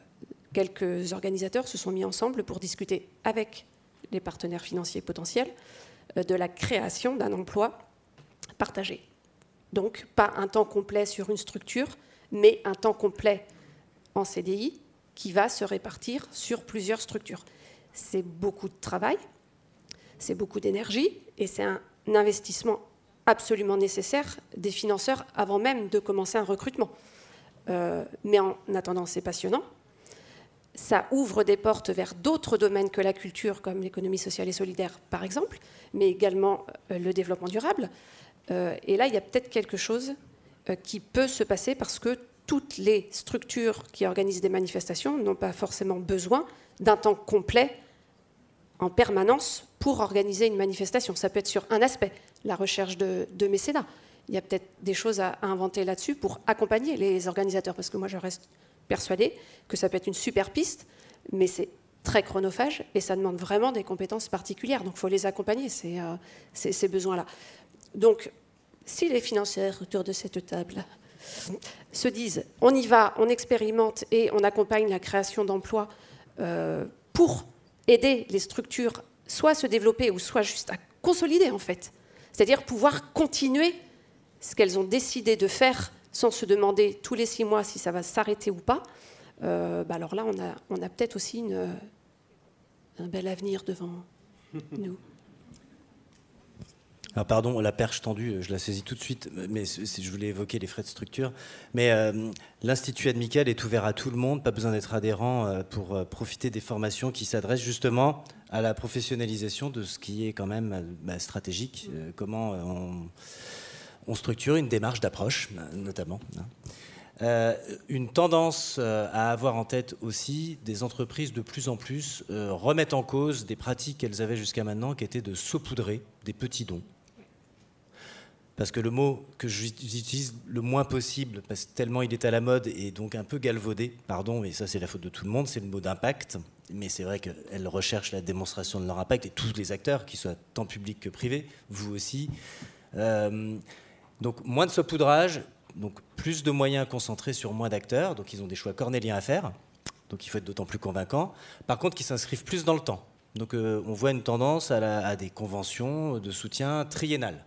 quelques organisateurs se sont mis ensemble pour discuter avec les partenaires financiers potentiels euh, de la création d'un emploi partagé. Donc, pas un temps complet sur une structure, mais un temps complet en CDI qui va se répartir sur plusieurs structures. C'est beaucoup de travail, c'est beaucoup d'énergie et c'est un investissement absolument nécessaire des financeurs avant même de commencer un recrutement. Euh, mais en attendant, c'est passionnant. Ça ouvre des portes vers d'autres domaines que la culture, comme l'économie sociale et solidaire, par exemple, mais également euh, le développement durable. Euh, et là, il y a peut-être quelque chose qui peut se passer parce que toutes les structures qui organisent des manifestations n'ont pas forcément besoin d'un temps complet en permanence pour organiser une manifestation. Ça peut être sur un aspect, la recherche de, mécénat. Il y a peut-être des choses à, inventer là-dessus pour accompagner les organisateurs, parce que moi je reste persuadée que ça peut être une super piste, mais c'est très chronophage et ça demande vraiment des compétences particulières. Donc il faut les accompagner, ces, euh, ces, besoins-là. Donc si les financiers autour de cette table se disent on y va, on expérimente et on accompagne la création d'emplois euh, pour aider les structures soit à se développer ou soit juste à consolider en fait. C'est-à-dire pouvoir continuer ce qu'elles ont décidé de faire sans se demander tous les six mois si ça va s'arrêter ou pas. Euh, bah alors là, on a, peut-être aussi une, un bel avenir devant nous. Alors pardon, la perche tendue, je la saisis tout de suite, mais je voulais évoquer les frais de structure. Mais euh, l'Institut Admical est ouvert à tout le monde, pas besoin d'être adhérent euh, pour euh, profiter des formations qui s'adressent justement à la professionnalisation de ce qui est quand même bah, stratégique, comment on, structure une démarche d'approche, notamment. Hein. une tendance à avoir en tête aussi des entreprises de plus en plus remettent en cause des pratiques qu'elles avaient jusqu'à maintenant, qui étaient de saupoudrer des petits dons parce que le mot que j'utilise le moins possible, parce que tellement il est à la mode et donc un peu galvaudé, pardon, et ça c'est la faute de tout le monde, c'est le mot d'impact. Mais c'est vrai qu'elles recherchent la démonstration de leur impact, et tous les acteurs, qu'ils soient tant publics que privés, vous aussi. Euh, donc moins de saupoudrage, donc plus de moyens concentrés sur moins d'acteurs, donc ils ont des choix cornéliens à faire, donc il faut être d'autant plus convaincant. Par contre, qui s'inscrivent plus dans le temps. Donc euh, on voit une tendance à, à des conventions de soutien triennales.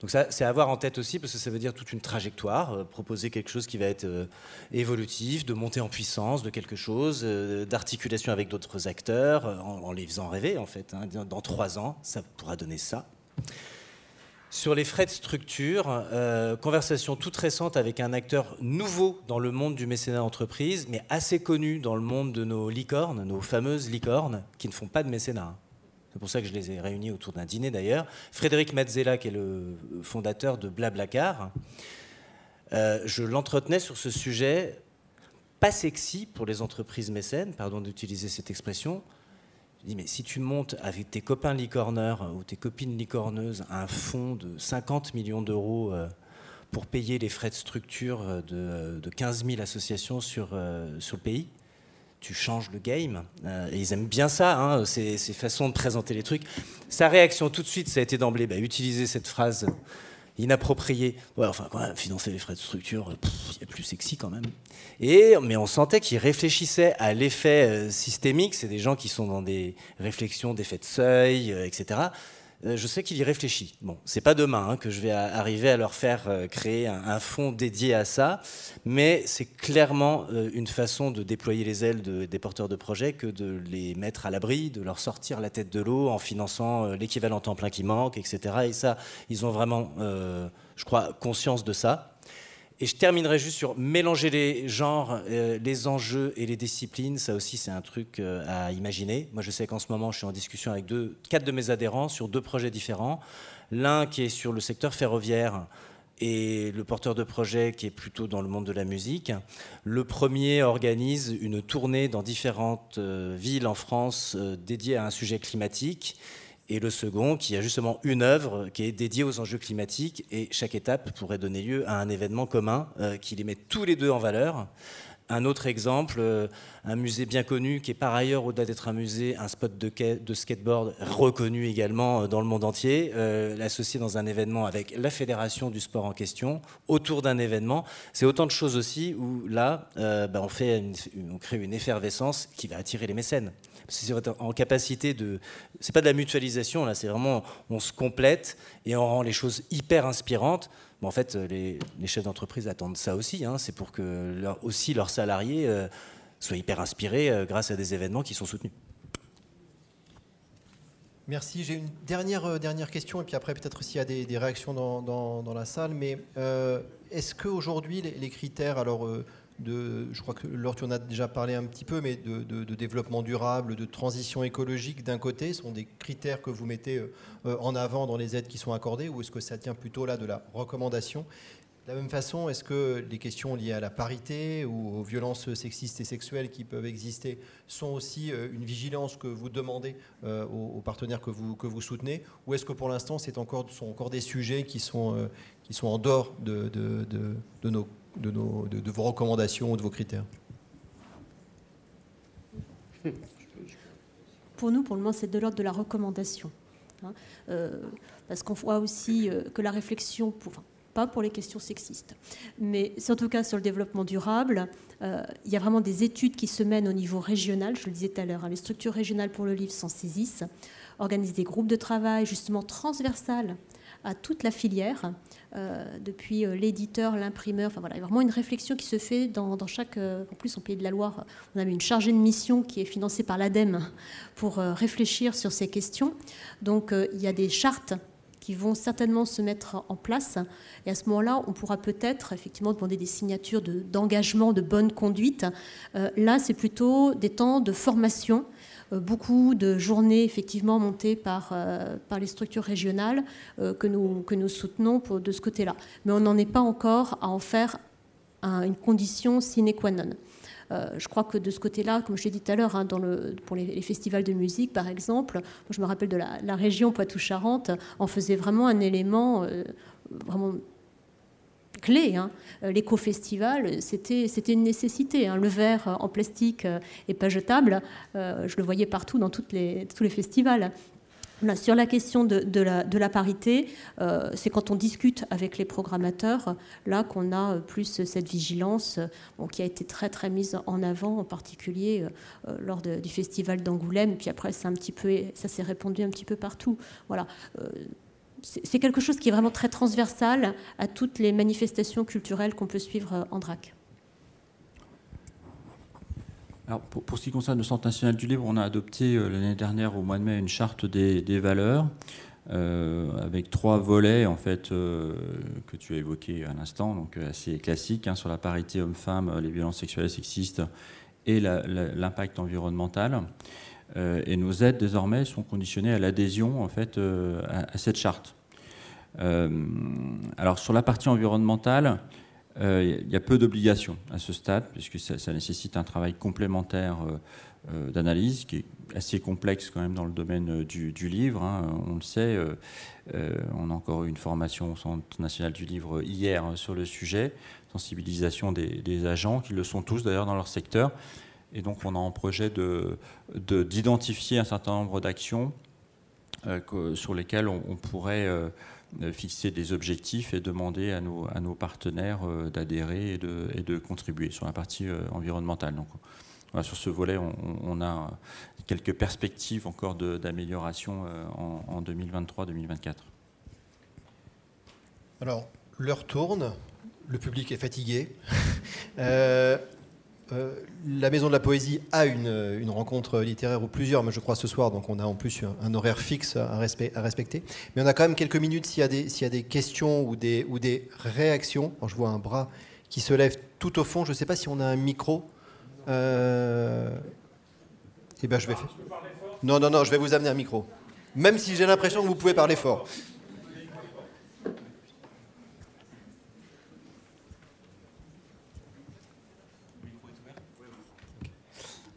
Donc ça, c'est avoir en tête aussi, parce que ça veut dire toute une trajectoire, euh, proposer quelque chose qui va être euh, évolutif, de monter en puissance de quelque chose, euh, d'articulation avec d'autres acteurs, en, les faisant rêver en fait. Hein. Dans trois ans, ça pourra donner ça. Sur les frais de structure, conversation toute récente avec un acteur nouveau dans le monde du mécénat d'entreprise, mais assez connu dans le monde de nos licornes, nos fameuses licornes, qui ne font pas de mécénat. C'est pour ça que je les ai réunis autour d'un dîner d'ailleurs. Frédéric Mazzella, qui est le fondateur de Blablacar, euh, je l'entretenais sur ce sujet pas sexy pour les entreprises mécènes, pardon d'utiliser cette expression. Je dis, mais si tu montes avec tes copains licorneurs ou tes copines licorneuses un fonds de 50 millions d'euros euh, pour payer les frais de structure de, de 15 000 associations sur, euh, sur le pays, tu changes le game. Euh, ils aiment bien ça, hein, ces, façons de présenter les trucs. Sa réaction tout de suite, ça a été d'emblée, bah, utiliser cette phrase inappropriée. Ouais, enfin, quand même, financer les frais de structure, il y a plus sexy quand même. Et, mais on sentait qu'il réfléchissait à l'effet euh, systémique. C'est des gens qui sont dans des réflexions d'effet de seuil, euh, etc. euh, je sais qu'il y réfléchit. Bon, c'est pas demain hein, que je vais arriver à leur faire euh, créer un, fonds dédié à ça, mais c'est clairement euh, une façon de déployer les ailes des porteurs de projets que de les mettre à l'abri, de leur sortir la tête de l'eau en finançant l'équivalent temps plein qui manque, etc. Et ça, ils ont vraiment, je crois, conscience de ça. Et je terminerai juste sur mélanger les genres, euh, les enjeux et les disciplines. Ça aussi, c'est un truc euh, à imaginer. Moi, je sais qu'en ce moment, je suis en discussion avec quatre de mes adhérents sur deux projets différents. L'un qui est sur le secteur ferroviaire et le porteur de projet qui est plutôt dans le monde de la musique. Le premier organise une tournée dans différentes euh, villes en France dédiée à un sujet climatique et le second qui a justement une œuvre qui est dédiée aux enjeux climatiques et chaque étape pourrait donner lieu à un événement commun euh, qui les met tous les deux en valeur. Un autre exemple, euh, un musée bien connu qui est par ailleurs, au-delà d'être un musée, un spot de, skateboard reconnu également euh, dans le monde entier, l'associer dans un événement avec la fédération du sport en question, autour d'un événement. C'est autant de choses aussi où là, bah, fait on crée une effervescence qui va attirer les mécènes c'est en capacité de. C'est pas de la mutualisation, là, c'est vraiment. On se complète et on rend les choses hyper inspirantes. Mais en fait, les, chefs d'entreprise attendent ça aussi. Hein. c'est pour que aussi leurs salariés euh, soient hyper inspirés euh, grâce à des événements qui sont soutenus. Merci. J'ai une dernière, euh, dernière question, et puis après, peut-être s'il y a des, réactions dans, dans, la salle. Mais est-ce qu'aujourd'hui, les, les, critères, alors je crois que Laure, tu en as déjà parlé un petit peu, mais de, développement durable, de transition écologique d'un côté, sont des critères que vous mettez euh, en avant dans les aides qui sont accordées, ou est-ce que ça tient plutôt là de la recommandation? De la même façon, est-ce que les questions liées à la parité ou aux violences sexistes et sexuelles qui peuvent exister sont aussi euh, une vigilance que vous demandez euh, aux, partenaires que vous, que vous soutenez? Ou est-ce que pour l'instant, c'est encore, sont encore des sujets qui sont, qui sont en dehors de, de, de nos de, vos recommandations ou de vos critères Pour nous, pour le moment, c'est de l'ordre de la recommandation. Hein. Euh, parce qu'on voit aussi euh, que la réflexion, pas pour les questions sexistes, mais en tout cas sur le développement durable, euh, il y a vraiment des études qui se mènent au niveau régional, je le disais tout à l'heure, hein. les structures régionales pour le livre s'en saisissent, organisent des groupes de travail justement transversales à toute la filière, depuis euh, l'éditeur, l'imprimeur. Enfin voilà, il y a vraiment une réflexion qui se fait dans, chaque. Euh, en plus, en Pays de la Loire, on a une chargée de mission qui est financée par l'ADEME pour réfléchir sur ces questions. Donc il y a des chartes qui vont certainement se mettre en place. Et à ce moment-là, on pourra peut-être effectivement demander des signatures d'engagement, de, bonne conduite. là, c'est plutôt des temps de formation euh, beaucoup de journées effectivement montées par, euh, par les structures régionales euh, que, nous, que nous soutenons de ce côté-là. Mais on n'en est pas encore à en faire une condition sine qua non. Je crois que de ce côté-là, comme je l'ai dit tout à l'heure, hein, pour les, festivals de musique, par exemple, je me rappelle de la, région Poitou-Charentes, en faisait vraiment un élément vraiment clé. Hein. Euh, l'éco-festival, c'était, une nécessité. Hein. Le verre en plastique et euh, pas jetable, euh, je le voyais partout dans tous les festivals. Sur la question de, la, parité, c'est quand on discute avec les programmateurs, là qu'on a plus cette vigilance qui a été très très mise en avant, en particulier lors du festival d'Angoulême. Puis après, un petit peu, ça s'est répandu un petit peu partout. Voilà c'est quelque chose qui est vraiment très transversal à toutes les manifestations culturelles qu'on peut suivre euh, en DRAC. Alors pour, ce qui concerne le Centre national du livre, on a adopté euh, l'année dernière, au mois de mai, une charte des, valeurs euh, avec trois volets en fait que tu as évoqués à l'instant, donc assez classiques hein, sur la parité homme-femme, les violences sexuelles et sexistes et l'impact environnemental. Euh, et nos aides désormais sont conditionnées à l'adhésion en fait euh, à, cette charte. Euh, alors sur la partie environnementale, il y a peu d'obligations à ce stade, puisque ça, nécessite un travail complémentaire d'analyse qui est assez complexe quand même dans le domaine du, livre. Hein. on le sait, on a encore eu une formation au Centre national du livre hier sur le sujet, sensibilisation des, agents, qui le sont tous d'ailleurs dans leur secteur. Et donc, on a en projet d'identifier de, un certain nombre d'actions euh, sur lesquelles on, pourrait euh, fixer des objectifs et demander à nos, partenaires euh, d'adhérer et de, contribuer sur la partie environnementale. Donc, sur ce volet, on, a quelques perspectives encore d'amélioration en, 2023-2024 Alors, l'heure tourne, le public est fatigué. Euh, la Maison de la Poésie a une, rencontre littéraire ou plusieurs, mais je crois ce soir, donc on a en plus un, horaire fixe à, respecter. Mais on a quand même quelques minutes s'il y, a des questions ou des, ou des réactions. je vois un bras qui se lève tout au fond. Je ne sais pas si on a un micro. Euh... Eh bien, je vais faire. Non, non, non, je vais vous amener un micro. Même si j'ai l'impression que vous pouvez parler fort.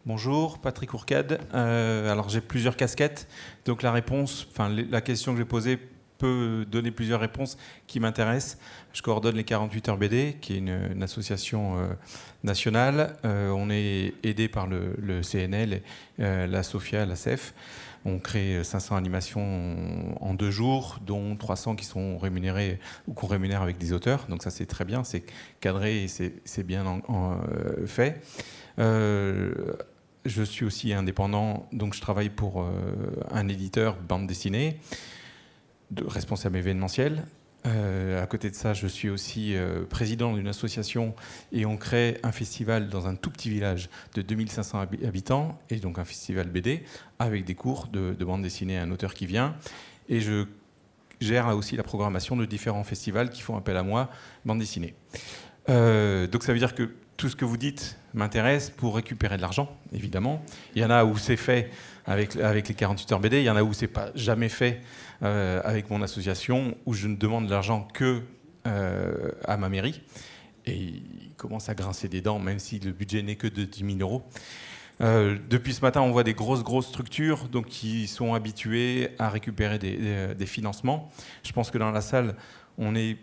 Bonjour, Patrick Ourcade. Euh, alors j'ai plusieurs casquettes, donc la réponse, enfin la question que j'ai posée peut donner plusieurs réponses qui m'intéressent. Je coordonne les 48 heures BD, qui est une, association euh, nationale. Euh, on est aidé par le, CNL, la SOFIA, la CEF. On crée 500 animations en deux jours, dont 300 qui sont rémunérées ou qu'on rémunère avec des auteurs. Donc ça c'est très bien, c'est cadré et c'est bien fait. Je suis aussi indépendant, donc je travaille pour euh, un éditeur bande dessinée, de, responsable événementiel. Euh, à côté de ça, je suis aussi euh, président d'une association et on crée un festival dans un tout petit village de 2500 habitants, et donc un festival BD, avec des cours de, de bande dessinée à un auteur qui vient. Et je gère aussi la programmation de différents festivals qui font appel à moi, bande dessinée. donc ça veut dire que tout ce que vous dites m'intéresse pour récupérer de l'argent, évidemment. Il y en a où c'est fait avec, avec les 48 heures BD, il y en a où c'est pas jamais fait euh, avec mon association, où je ne demande de l'argent que euh, à ma mairie. Et il commence à grincer des dents, même si le budget n'est que de 10 000 euros. Euh, depuis ce matin, on voit des grosses, grosses structures donc, qui sont habituées à récupérer des, financements. Je pense que dans la salle, on est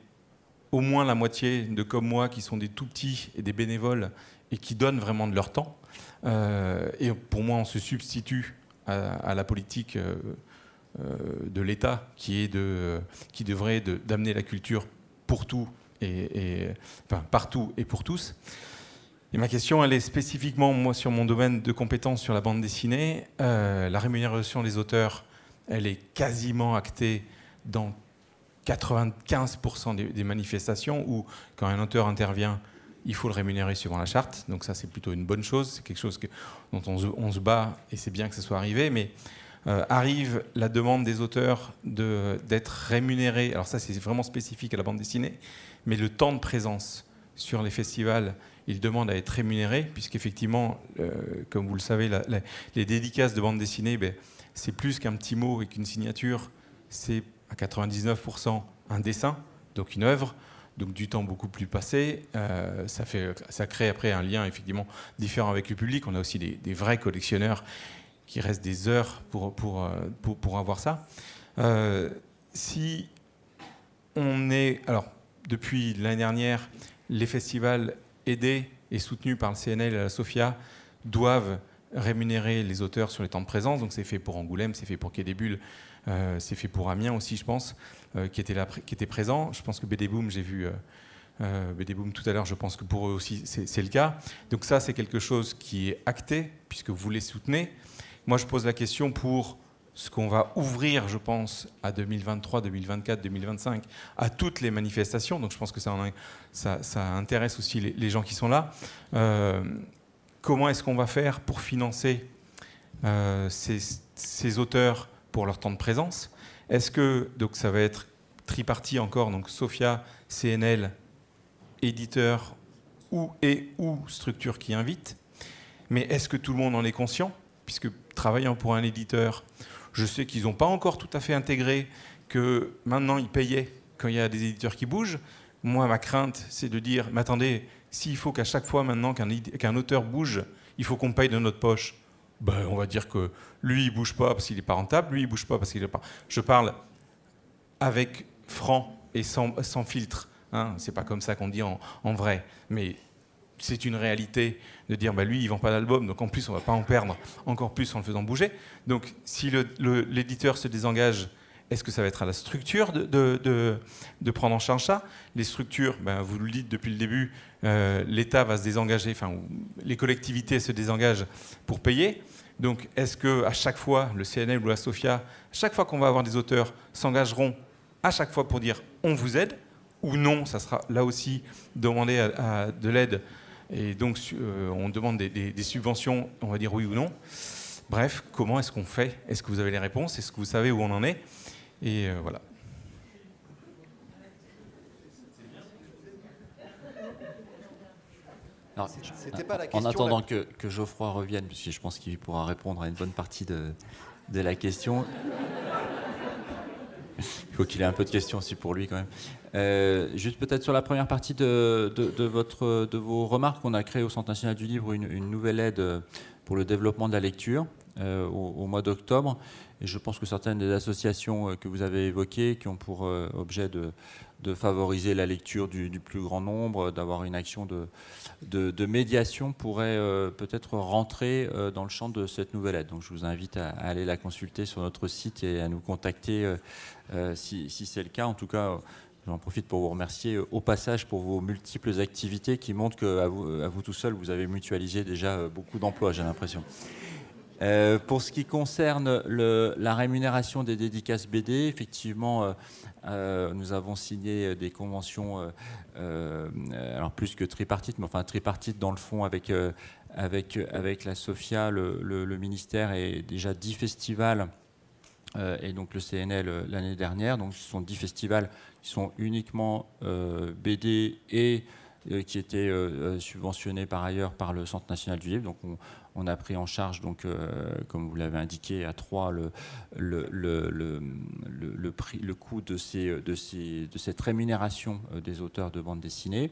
au moins la moitié de comme moi qui sont des tout petits et des bénévoles et qui donnent vraiment de leur temps. Et pour moi, on se substitue à, la politique euh, de l'État qui de, qui devrait d'amener la culture pour tout et, enfin, partout et pour tous. Et ma question, elle est spécifiquement moi sur mon domaine de compétences sur la bande dessinée. la rémunération des auteurs, elle est quasiment actée dans 95% des, manifestations où, quand un auteur intervient, il faut le rémunérer suivant la charte. Donc ça, c'est plutôt une bonne chose. C'est quelque chose dont on, se bat et c'est bien que ça soit arrivé. Mais euh, arrive la demande des auteurs d'être rémunérés. Alors ça, c'est vraiment spécifique à la bande dessinée. Mais le temps de présence sur les festivals, ils demandent à être rémunérés, puisqu'effectivement, euh, comme vous le savez, les dédicaces de bande dessinée, ben, c'est plus qu'un petit mot et qu'une signature. C'est à 99% un dessin, donc une œuvre, donc du temps beaucoup plus passé. Euh, ça, fait, ça crée après un lien effectivement différent avec le public. On a aussi des, vrais collectionneurs qui restent des heures pour, pour, euh, pour, avoir ça. Euh, si on est. Alors, depuis l'année dernière, les festivals aidés et soutenus par le CNL et la SOFIA doivent rémunérer les auteurs sur les temps de présence. Donc c'est fait pour Angoulême, c'est fait pour Quai euh, c'est fait pour Amiens aussi, je pense, qui, était là, qui était présent. Je pense que BD Boom, j'ai vu euh, BD Boom tout à l'heure, je pense que pour eux aussi, c'est le cas. Donc ça, c'est quelque chose qui est acté, puisque vous les soutenez. Moi, je pose la question pour ce qu'on va ouvrir, je pense, à 2023, 2024, 2025, à toutes les manifestations. Donc je pense que ça, intéresse aussi les, gens qui sont là. comment est-ce qu'on va faire pour financer ces, ces, auteurs pour leur temps de présence? Est-ce que donc ça va être tripartie encore, donc Sophia, CNL, éditeur ou et ou structure qui invite. Mais est-ce que tout le monde en est conscient? Puisque travaillant pour un éditeur, je sais qu'ils n'ont pas encore tout à fait intégré que maintenant ils payaient quand il y a des éditeurs qui bougent. Moi, ma crainte, c'est de dire, mais attendez, s'il faut qu'à chaque fois maintenant qu'un auteur bouge, il faut qu'on paye de notre poche, ben, on va dire que lui, il bouge pas parce qu'il n'est pas rentable, lui, il bouge pas parce qu'il n'est pas. Je parle avec franc et sans, filtre. Hein. C'est pas comme ça qu'on dit en, vrai. Mais c'est une réalité de dire bah, lui, il vend pas d'album, donc en plus, on va pas en perdre encore plus en le faisant bouger. Donc si l'éditeur se désengage, est-ce que ça va être à la structure de, de, prendre en charge ça? Les structures, ben, vous le dites depuis le début, euh, l'État va se désengager, enfin, les collectivités se désengagent pour payer. Donc, est-ce que à chaque fois, le CNL ou la SOFIA, chaque fois qu'on va avoir des auteurs, s'engageront à chaque fois pour dire on vous aide? Ou non Ça sera là aussi demander de l'aide et donc euh, on demande des, subventions, on va dire oui ou non. Bref, comment est-ce qu'on fait? Est-ce que vous avez les réponses? Est-ce que vous savez où on en est? Et euh, voilà. en attendant que, Geoffroy revienne, puisque je pense qu'il pourra répondre à une bonne partie de, la question. Il faut qu'il ait un peu de questions aussi pour lui quand même. Euh, juste peut-être sur la première partie de, votre, de vos remarques, on a créé au Centre national du livre une, nouvelle aide pour le développement de la lecture euh, au, mois d'octobre. Et je pense que certaines des associations euh, que vous avez évoquées, qui ont pour objet de, de favoriser la lecture du, plus grand nombre, d'avoir une action de, médiation pourrait euh, peut-être rentrer euh, dans le champ de cette nouvelle aide. Donc je vous invite à, aller la consulter sur notre site et à nous contacter euh, si, c'est le cas. En tout cas, j'en profite pour vous remercier au passage pour vos multiples activités qui montrent qu'à à vous tout seul, vous avez mutualisé déjà beaucoup d'emplois, j'ai l'impression. Pour ce qui concerne le, la rémunération des dédicaces BD, effectivement, euh, nous avons signé des conventions, euh, euh, alors plus que tripartites, mais enfin tripartites dans le fond avec, avec, la SOFIA, le, ministère et déjà 10 festivals et donc le CNL l'année dernière. Donc ce sont 10 festivals qui sont uniquement BD et qui étaient subventionnés par ailleurs par le Centre national du livre. Donc on, on a pris en charge, donc, euh, comme vous l'avez indiqué, à 3 le, coût de, cette rémunération euh, des auteurs de bande dessinée.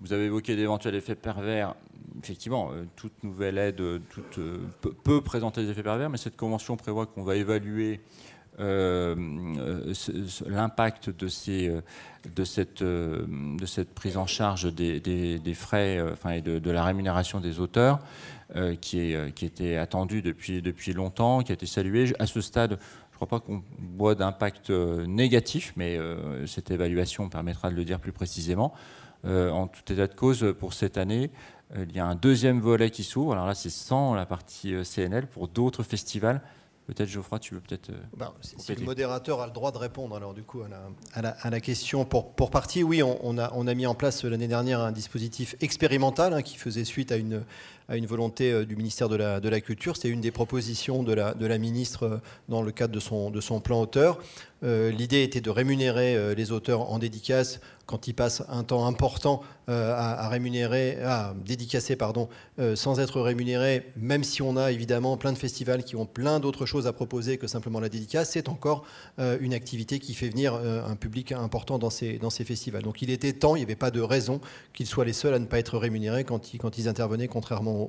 Vous avez évoqué d'éventuels effets pervers. Effectivement, euh, toute nouvelle aide peut présenter des effets pervers, mais cette convention prévoit qu'on va évaluer l'impact de, cette, prise en charge des, frais et de, la rémunération des auteurs euh, qui, est, euh, qui était attendu depuis, depuis longtemps, qui a été salué. À ce stade, je ne crois pas qu'on voit d'impact euh, négatif, mais cette évaluation permettra de le dire plus précisément. en tout état de cause, pour cette année, il y a un deuxième volet qui s'ouvre. Alors là, c'est sans la partie CNL pour d'autres festivals. Peut-être Geoffroy, tu veux peut-être. Bah, si le modérateur a le droit de répondre, alors du coup, à la, à la, question pour, pour partie, oui, on, a, on, a, mis en place l'année dernière un dispositif expérimental hein, qui faisait suite à une, à une volonté euh, du ministère de la, de la Culture. C'est une des propositions de la, de la ministre euh, dans le cadre de son, de son plan auteur. Euh, l'idée était de rémunérer les auteurs en dédicace quand ils passent un temps important à, rémunérer, à dédicacer pardon, sans être rémunérés, même si on a évidemment plein de festivals qui ont plein d'autres choses à proposer que simplement la dédicace, c'est encore une activité qui fait venir un public important dans ces, dans ces festivals. Donc il était temps, il n'y avait pas de raison qu'ils soient les seuls à ne pas être rémunérés quand ils, quand ils intervenaient, contrairement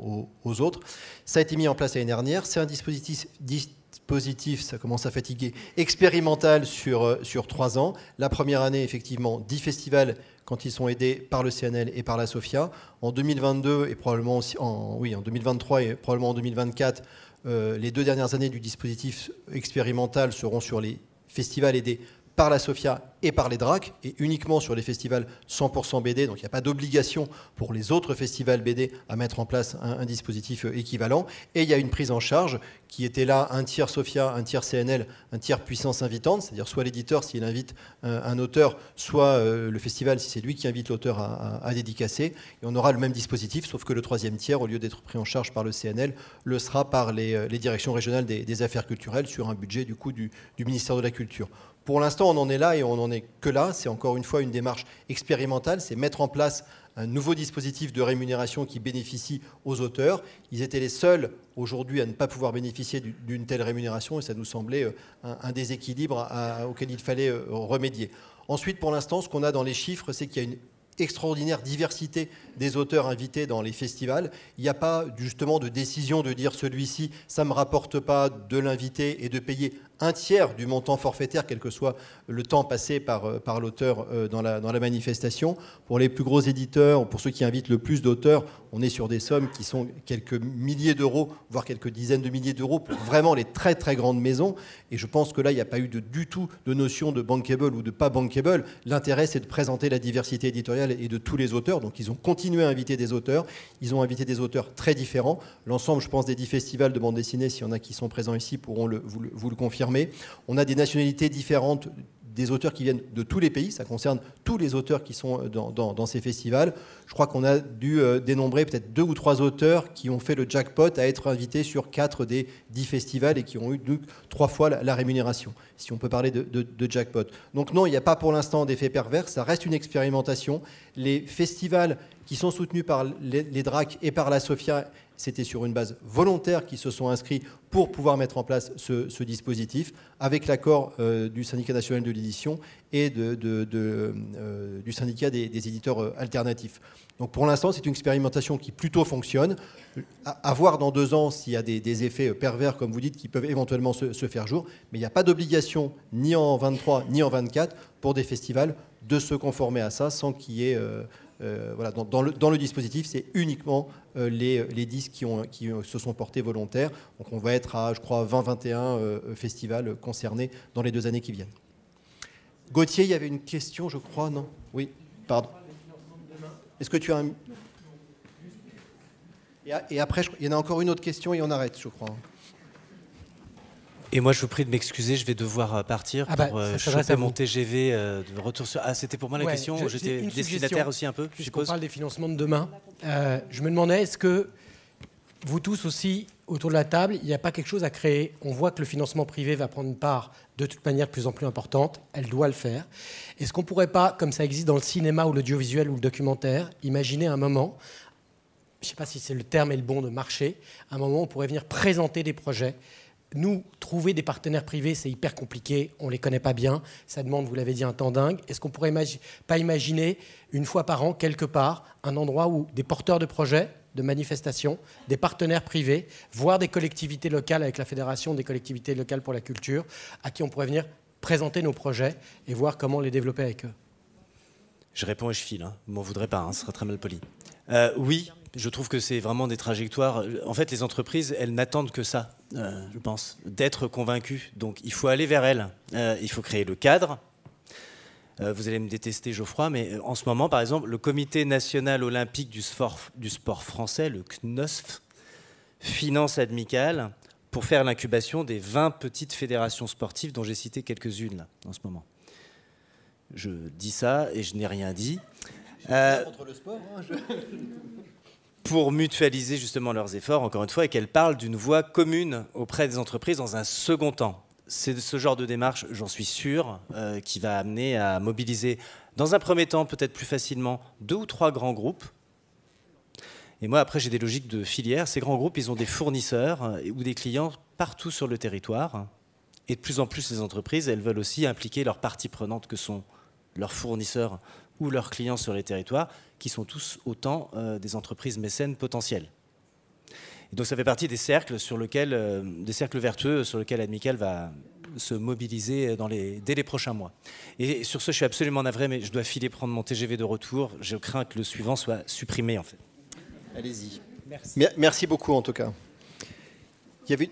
aux, autres. Ça a été mis en place l'année dernière. C'est un dispositif, dispositif, ça commence à fatiguer, expérimental sur, euh, sur trois ans. La première année, effectivement, 10 festivals quand ils sont aidés par le CNL et par la SOFIA. En 2022 et probablement aussi, en, oui, en 2023 et probablement en 2024, euh, les deux dernières années du dispositif expérimental seront sur les festivals aidés par la SOFIA et par les DRAC, et uniquement sur les festivals 100% BD. Donc il n'y a pas d'obligation pour les autres festivals BD à mettre en place un, dispositif euh, équivalent. Et il y a une prise en charge qui était là, un tiers SOFIA, un tiers CNL, un tiers puissance invitante, c'est-à-dire soit l'éditeur s'il invite un, auteur, soit euh, le festival si c'est lui qui invite l'auteur à, dédicacer. Et on aura le même dispositif, sauf que le troisième tiers, au lieu d'être pris en charge par le CNL, le sera par les, euh, directions régionales des, affaires culturelles sur un budget du coup du ministère de la Culture. Pour l'instant, on en est là et on n'en est que là. C'est encore une fois une démarche expérimentale, c'est mettre en place un nouveau dispositif de rémunération qui bénéficie aux auteurs. Ils étaient les seuls aujourd'hui à ne pas pouvoir bénéficier d'une telle rémunération et ça nous semblait euh, un, déséquilibre auquel il fallait euh, remédier. Ensuite, pour l'instant, ce qu'on a dans les chiffres, c'est qu'il y a une extraordinaire diversité des auteurs invités dans les festivals. Il n'y a pas justement de décision de dire celui-ci, ça ne me rapporte pas de l'inviter et de payer un tiers du montant forfaitaire, quel que soit le temps passé par, euh, par l'auteur euh, dans la, dans la manifestation. Pour les plus gros éditeurs, ou pour ceux qui invitent le plus d'auteurs, on est sur des sommes qui sont quelques milliers d'euros, voire quelques dizaines de milliers d'euros pour vraiment les très très grandes maisons. Et je pense que là, il n'y a pas eu de, du tout de notion de bankable ou de pas bankable. L'intérêt, c'est de présenter la diversité éditoriale et de tous les auteurs. Donc ils ont continué à inviter des auteurs. Ils ont invité des auteurs très différents. L'ensemble, je pense, des dix festivals de bande dessinée, s'il y en a qui sont présents ici, pourront vous, le confirmer. On a des nationalités différentes des auteurs qui viennent de tous les pays, ça concerne tous les auteurs qui sont dans, ces festivals. Je crois qu'on a dû euh, dénombrer peut-être deux ou trois auteurs qui ont fait le jackpot à être invités sur quatre des dix festivals et qui ont eu trois fois la, rémunération, si on peut parler de, jackpot. Donc non, il n'y a pas pour l'instant d'effet pervers, ça reste une expérimentation. Les festivals qui sont soutenus par les, DRAC et par la SOFIA c'était sur une base volontaire qui se sont inscrits pour pouvoir mettre en place ce, dispositif, avec l'accord euh, du syndicat national de l'édition et euh, du syndicat des, éditeurs euh, alternatifs. Donc pour l'instant, c'est une expérimentation qui plutôt fonctionne. À, voir dans deux ans s'il y a des, effets pervers, comme vous dites, qui peuvent éventuellement se faire jour. Mais il n'y a pas d'obligation, ni en 23, ni en 24, pour des festivals, de se conformer à ça sans qu'il y ait euh, voilà, dans, le, dispositif, c'est uniquement euh, les, les, disques qui, se sont portés volontaires. Donc on va être à, je crois, 20-21 euh, festivals concernés dans les deux années qui viennent. Gauthier, il y avait une question, je crois, non? Oui, pardon. Est-ce que tu as un... Et après, il y en a encore une autre question et on arrête, je crois. Et moi, je vous prie de m'excuser, je vais devoir euh, partir ah bah, pour euh, choper mon TGV euh, de retour sur. Ah, c'était pour moi la question. J'étais destinataire aussi un peu. Puisqu'on parle des financements de demain, je me demandais est-ce que vous tous aussi autour de la table, il n'y a pas quelque chose à créer On voit que le financement privé va prendre une part de toute manière de plus en plus importante. Elle doit le faire. Est-ce qu'on ne pourrait pas, comme ça existe dans le cinéma ou l'audiovisuel ou le documentaire, imaginer un moment je ne sais pas si c'est le terme est le bon de marché, un moment où on pourrait venir présenter des projets nous, trouver des partenaires privés, c'est hyper compliqué, on ne les connaît pas bien, ça demande, vous l'avez dit, un temps dingue. Est-ce qu'on pourrait pas imaginer, une fois par an, quelque part, un endroit où des porteurs de projets, de manifestations, des partenaires privés, voire des collectivités locales avec la Fédération des collectivités locales pour la culture, à qui on pourrait venir présenter nos projets et voir comment les développer avec eux? Je réponds et je file, hein. vous m'en voudrez pas, hein, ce sera très mal poli. Euh, oui, je trouve que c'est vraiment des trajectoires. En fait, les entreprises, elles n'attendent que ça, euh, je pense, d'être convaincues. Donc, il faut aller vers elles. Euh, il faut créer le cadre. Euh, vous allez me détester, Geoffroy, mais en ce moment, par exemple, le Comité national olympique du sport, du sport français, le CNOSF, finance Admical pour faire l'incubation des 20 petites fédérations sportives dont j'ai cité quelques-unes en ce moment. Je dis ça et je n'ai rien dit. contre le sport, hein, pour mutualiser justement leurs efforts, encore une fois, et qu'elles parlent d'une voie commune auprès des entreprises dans un second temps. C'est ce genre de démarche, j'en suis sûr, euh, qui va amener à mobiliser, dans un premier temps, peut-être plus facilement, deux ou trois grands groupes. Et moi, après, j'ai des logiques de filière. Ces grands groupes, ils ont des fournisseurs euh, ou des clients partout sur le territoire. Et de plus en plus, les entreprises, elles veulent aussi impliquer leurs parties prenantes que sont leurs fournisseurs ou leurs clients sur les territoires qui sont tous autant euh, des entreprises mécènes potentielles. Et donc ça fait partie des cercles, sur lesquels, euh, des cercles vertueux sur lesquels Admical va se mobiliser dans les, dès les prochains mois. Et sur ce, je suis absolument navré, mais je dois filer prendre mon TGV de retour. Je crains que le suivant soit supprimé, en fait. Allez-y. Merci. Merci beaucoup, en tout cas. Il y avait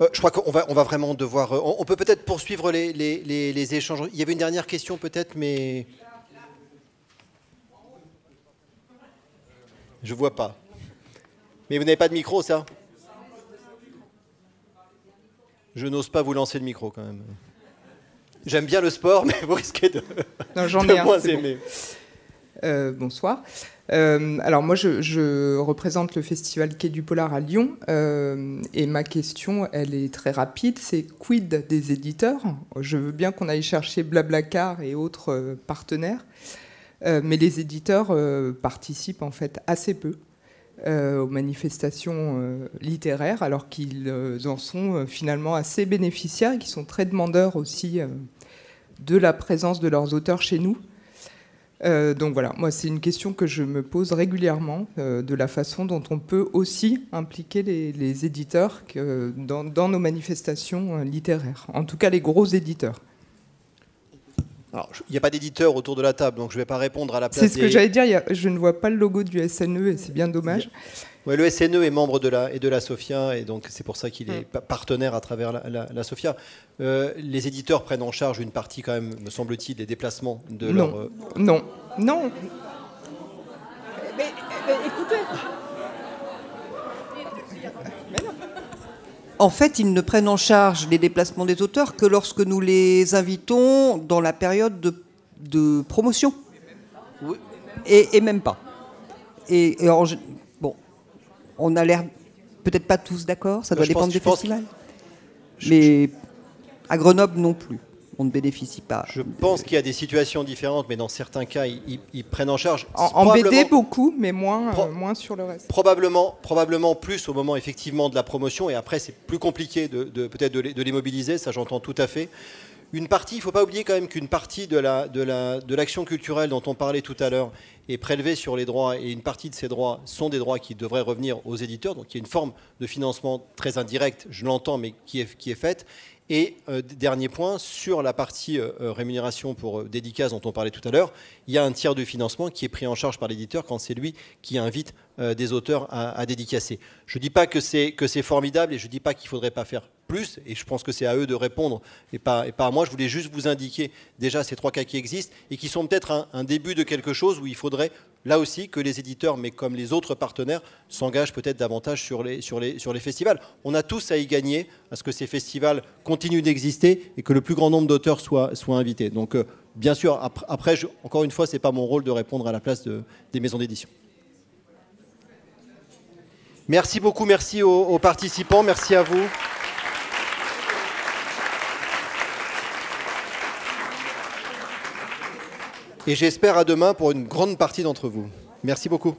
euh, je crois qu'on va, on va vraiment devoir. on, peut peut-être poursuivre les, les, les, échanges. Il y avait une dernière question, peut-être, mais. Je vois pas. Mais vous n'avez pas de micro, ça? Je n'ose pas vous lancer le micro quand même. J'aime bien le sport, mais vous risquez de, non, j'en ai moins aimer. Euh, bonsoir. Euh, alors moi, je, représente le festival Quai du Polar à Lyon, euh, et ma question, elle est très rapide. C'est quid des éditeurs? Je veux bien qu'on aille chercher Blablacar et autres partenaires, euh, mais les éditeurs euh, participent en fait assez peu euh, aux manifestations littéraires, alors qu'ils en sont finalement assez bénéficiaires et qui sont très demandeurs aussi de la présence de leurs auteurs chez nous. donc voilà, moi c'est une question que je me pose régulièrement de la façon dont on peut aussi impliquer les, éditeurs dans, nos manifestations littéraires, en tout cas les gros éditeurs. Alors, il n'y a pas d'éditeur autour de la table, donc je ne vais pas répondre à la place. C'est ce des- que j'allais dire. il y a- je ne vois pas le logo du SNE et c'est bien dommage. Ouais, le SNE est membre de la, et de la SOFIA, et donc c'est pour ça qu'il est pa- partenaire à travers la, la- la SOFIA. Euh, les éditeurs prennent en charge une partie, quand même, me semble-t-il, des déplacements de Non. leur. euh, Non, non. En fait, ils ne prennent en charge les déplacements des auteurs que lorsque nous les invitons dans la période de, de promotion. Oui. Et, et même pas. Et, et en gé- bon, on a l'air peut-être pas tous d'accord, ça doit je pense- dépendre des festivals. Mais à Grenoble non plus, on ne bénéficie pas. Je pense qu'il y a des situations différentes, mais dans certains cas, ils, ils- ils prennent en charge. En, en BD, beaucoup, mais moins, Pro- euh, moins sur le reste. Probablement, probablement plus au moment effectivement de la promotion et après c'est plus compliqué de, de- peut-être de, les- de les mobiliser, ça j'entends tout à fait. Une partie, il ne faut pas oublier quand même qu'une partie de la de la de l'action culturelle dont on parlait tout à l'heure est prélevée sur les droits et une partie de ces droits sont des droits qui devraient revenir aux éditeurs. Donc il y a une forme de financement très indirect, je l'entends, mais qui est qui est faite. Et euh, dernier point, sur la partie euh, euh, rémunération pour euh, dédicace dont on parlait tout à l'heure, il y a un tiers de financement qui est pris en charge par l'éditeur quand c'est lui qui invite des auteurs à, dédicacer. Je ne dis pas que c'est formidable et je ne dis pas qu'il ne faudrait pas faire plus, et je pense que c'est à eux de répondre et pas, et pas à moi. Je voulais juste vous indiquer déjà ces trois cas qui existent et qui sont peut-être un début de quelque chose où il faudrait là aussi que les éditeurs, mais comme les autres partenaires, s'engagent peut-être davantage sur les, sur, les, sur les festivals. On a tous à y gagner à ce que ces festivals continuent d'exister et que le plus grand nombre d'auteurs soient, invités. Donc, euh, bien sûr, après, après, encore une fois, ce n'est pas mon rôle de répondre à la place de- des maisons d'édition. Merci beaucoup, merci aux participants, merci à vous. Et j'espère à demain pour une grande partie d'entre vous. Merci beaucoup.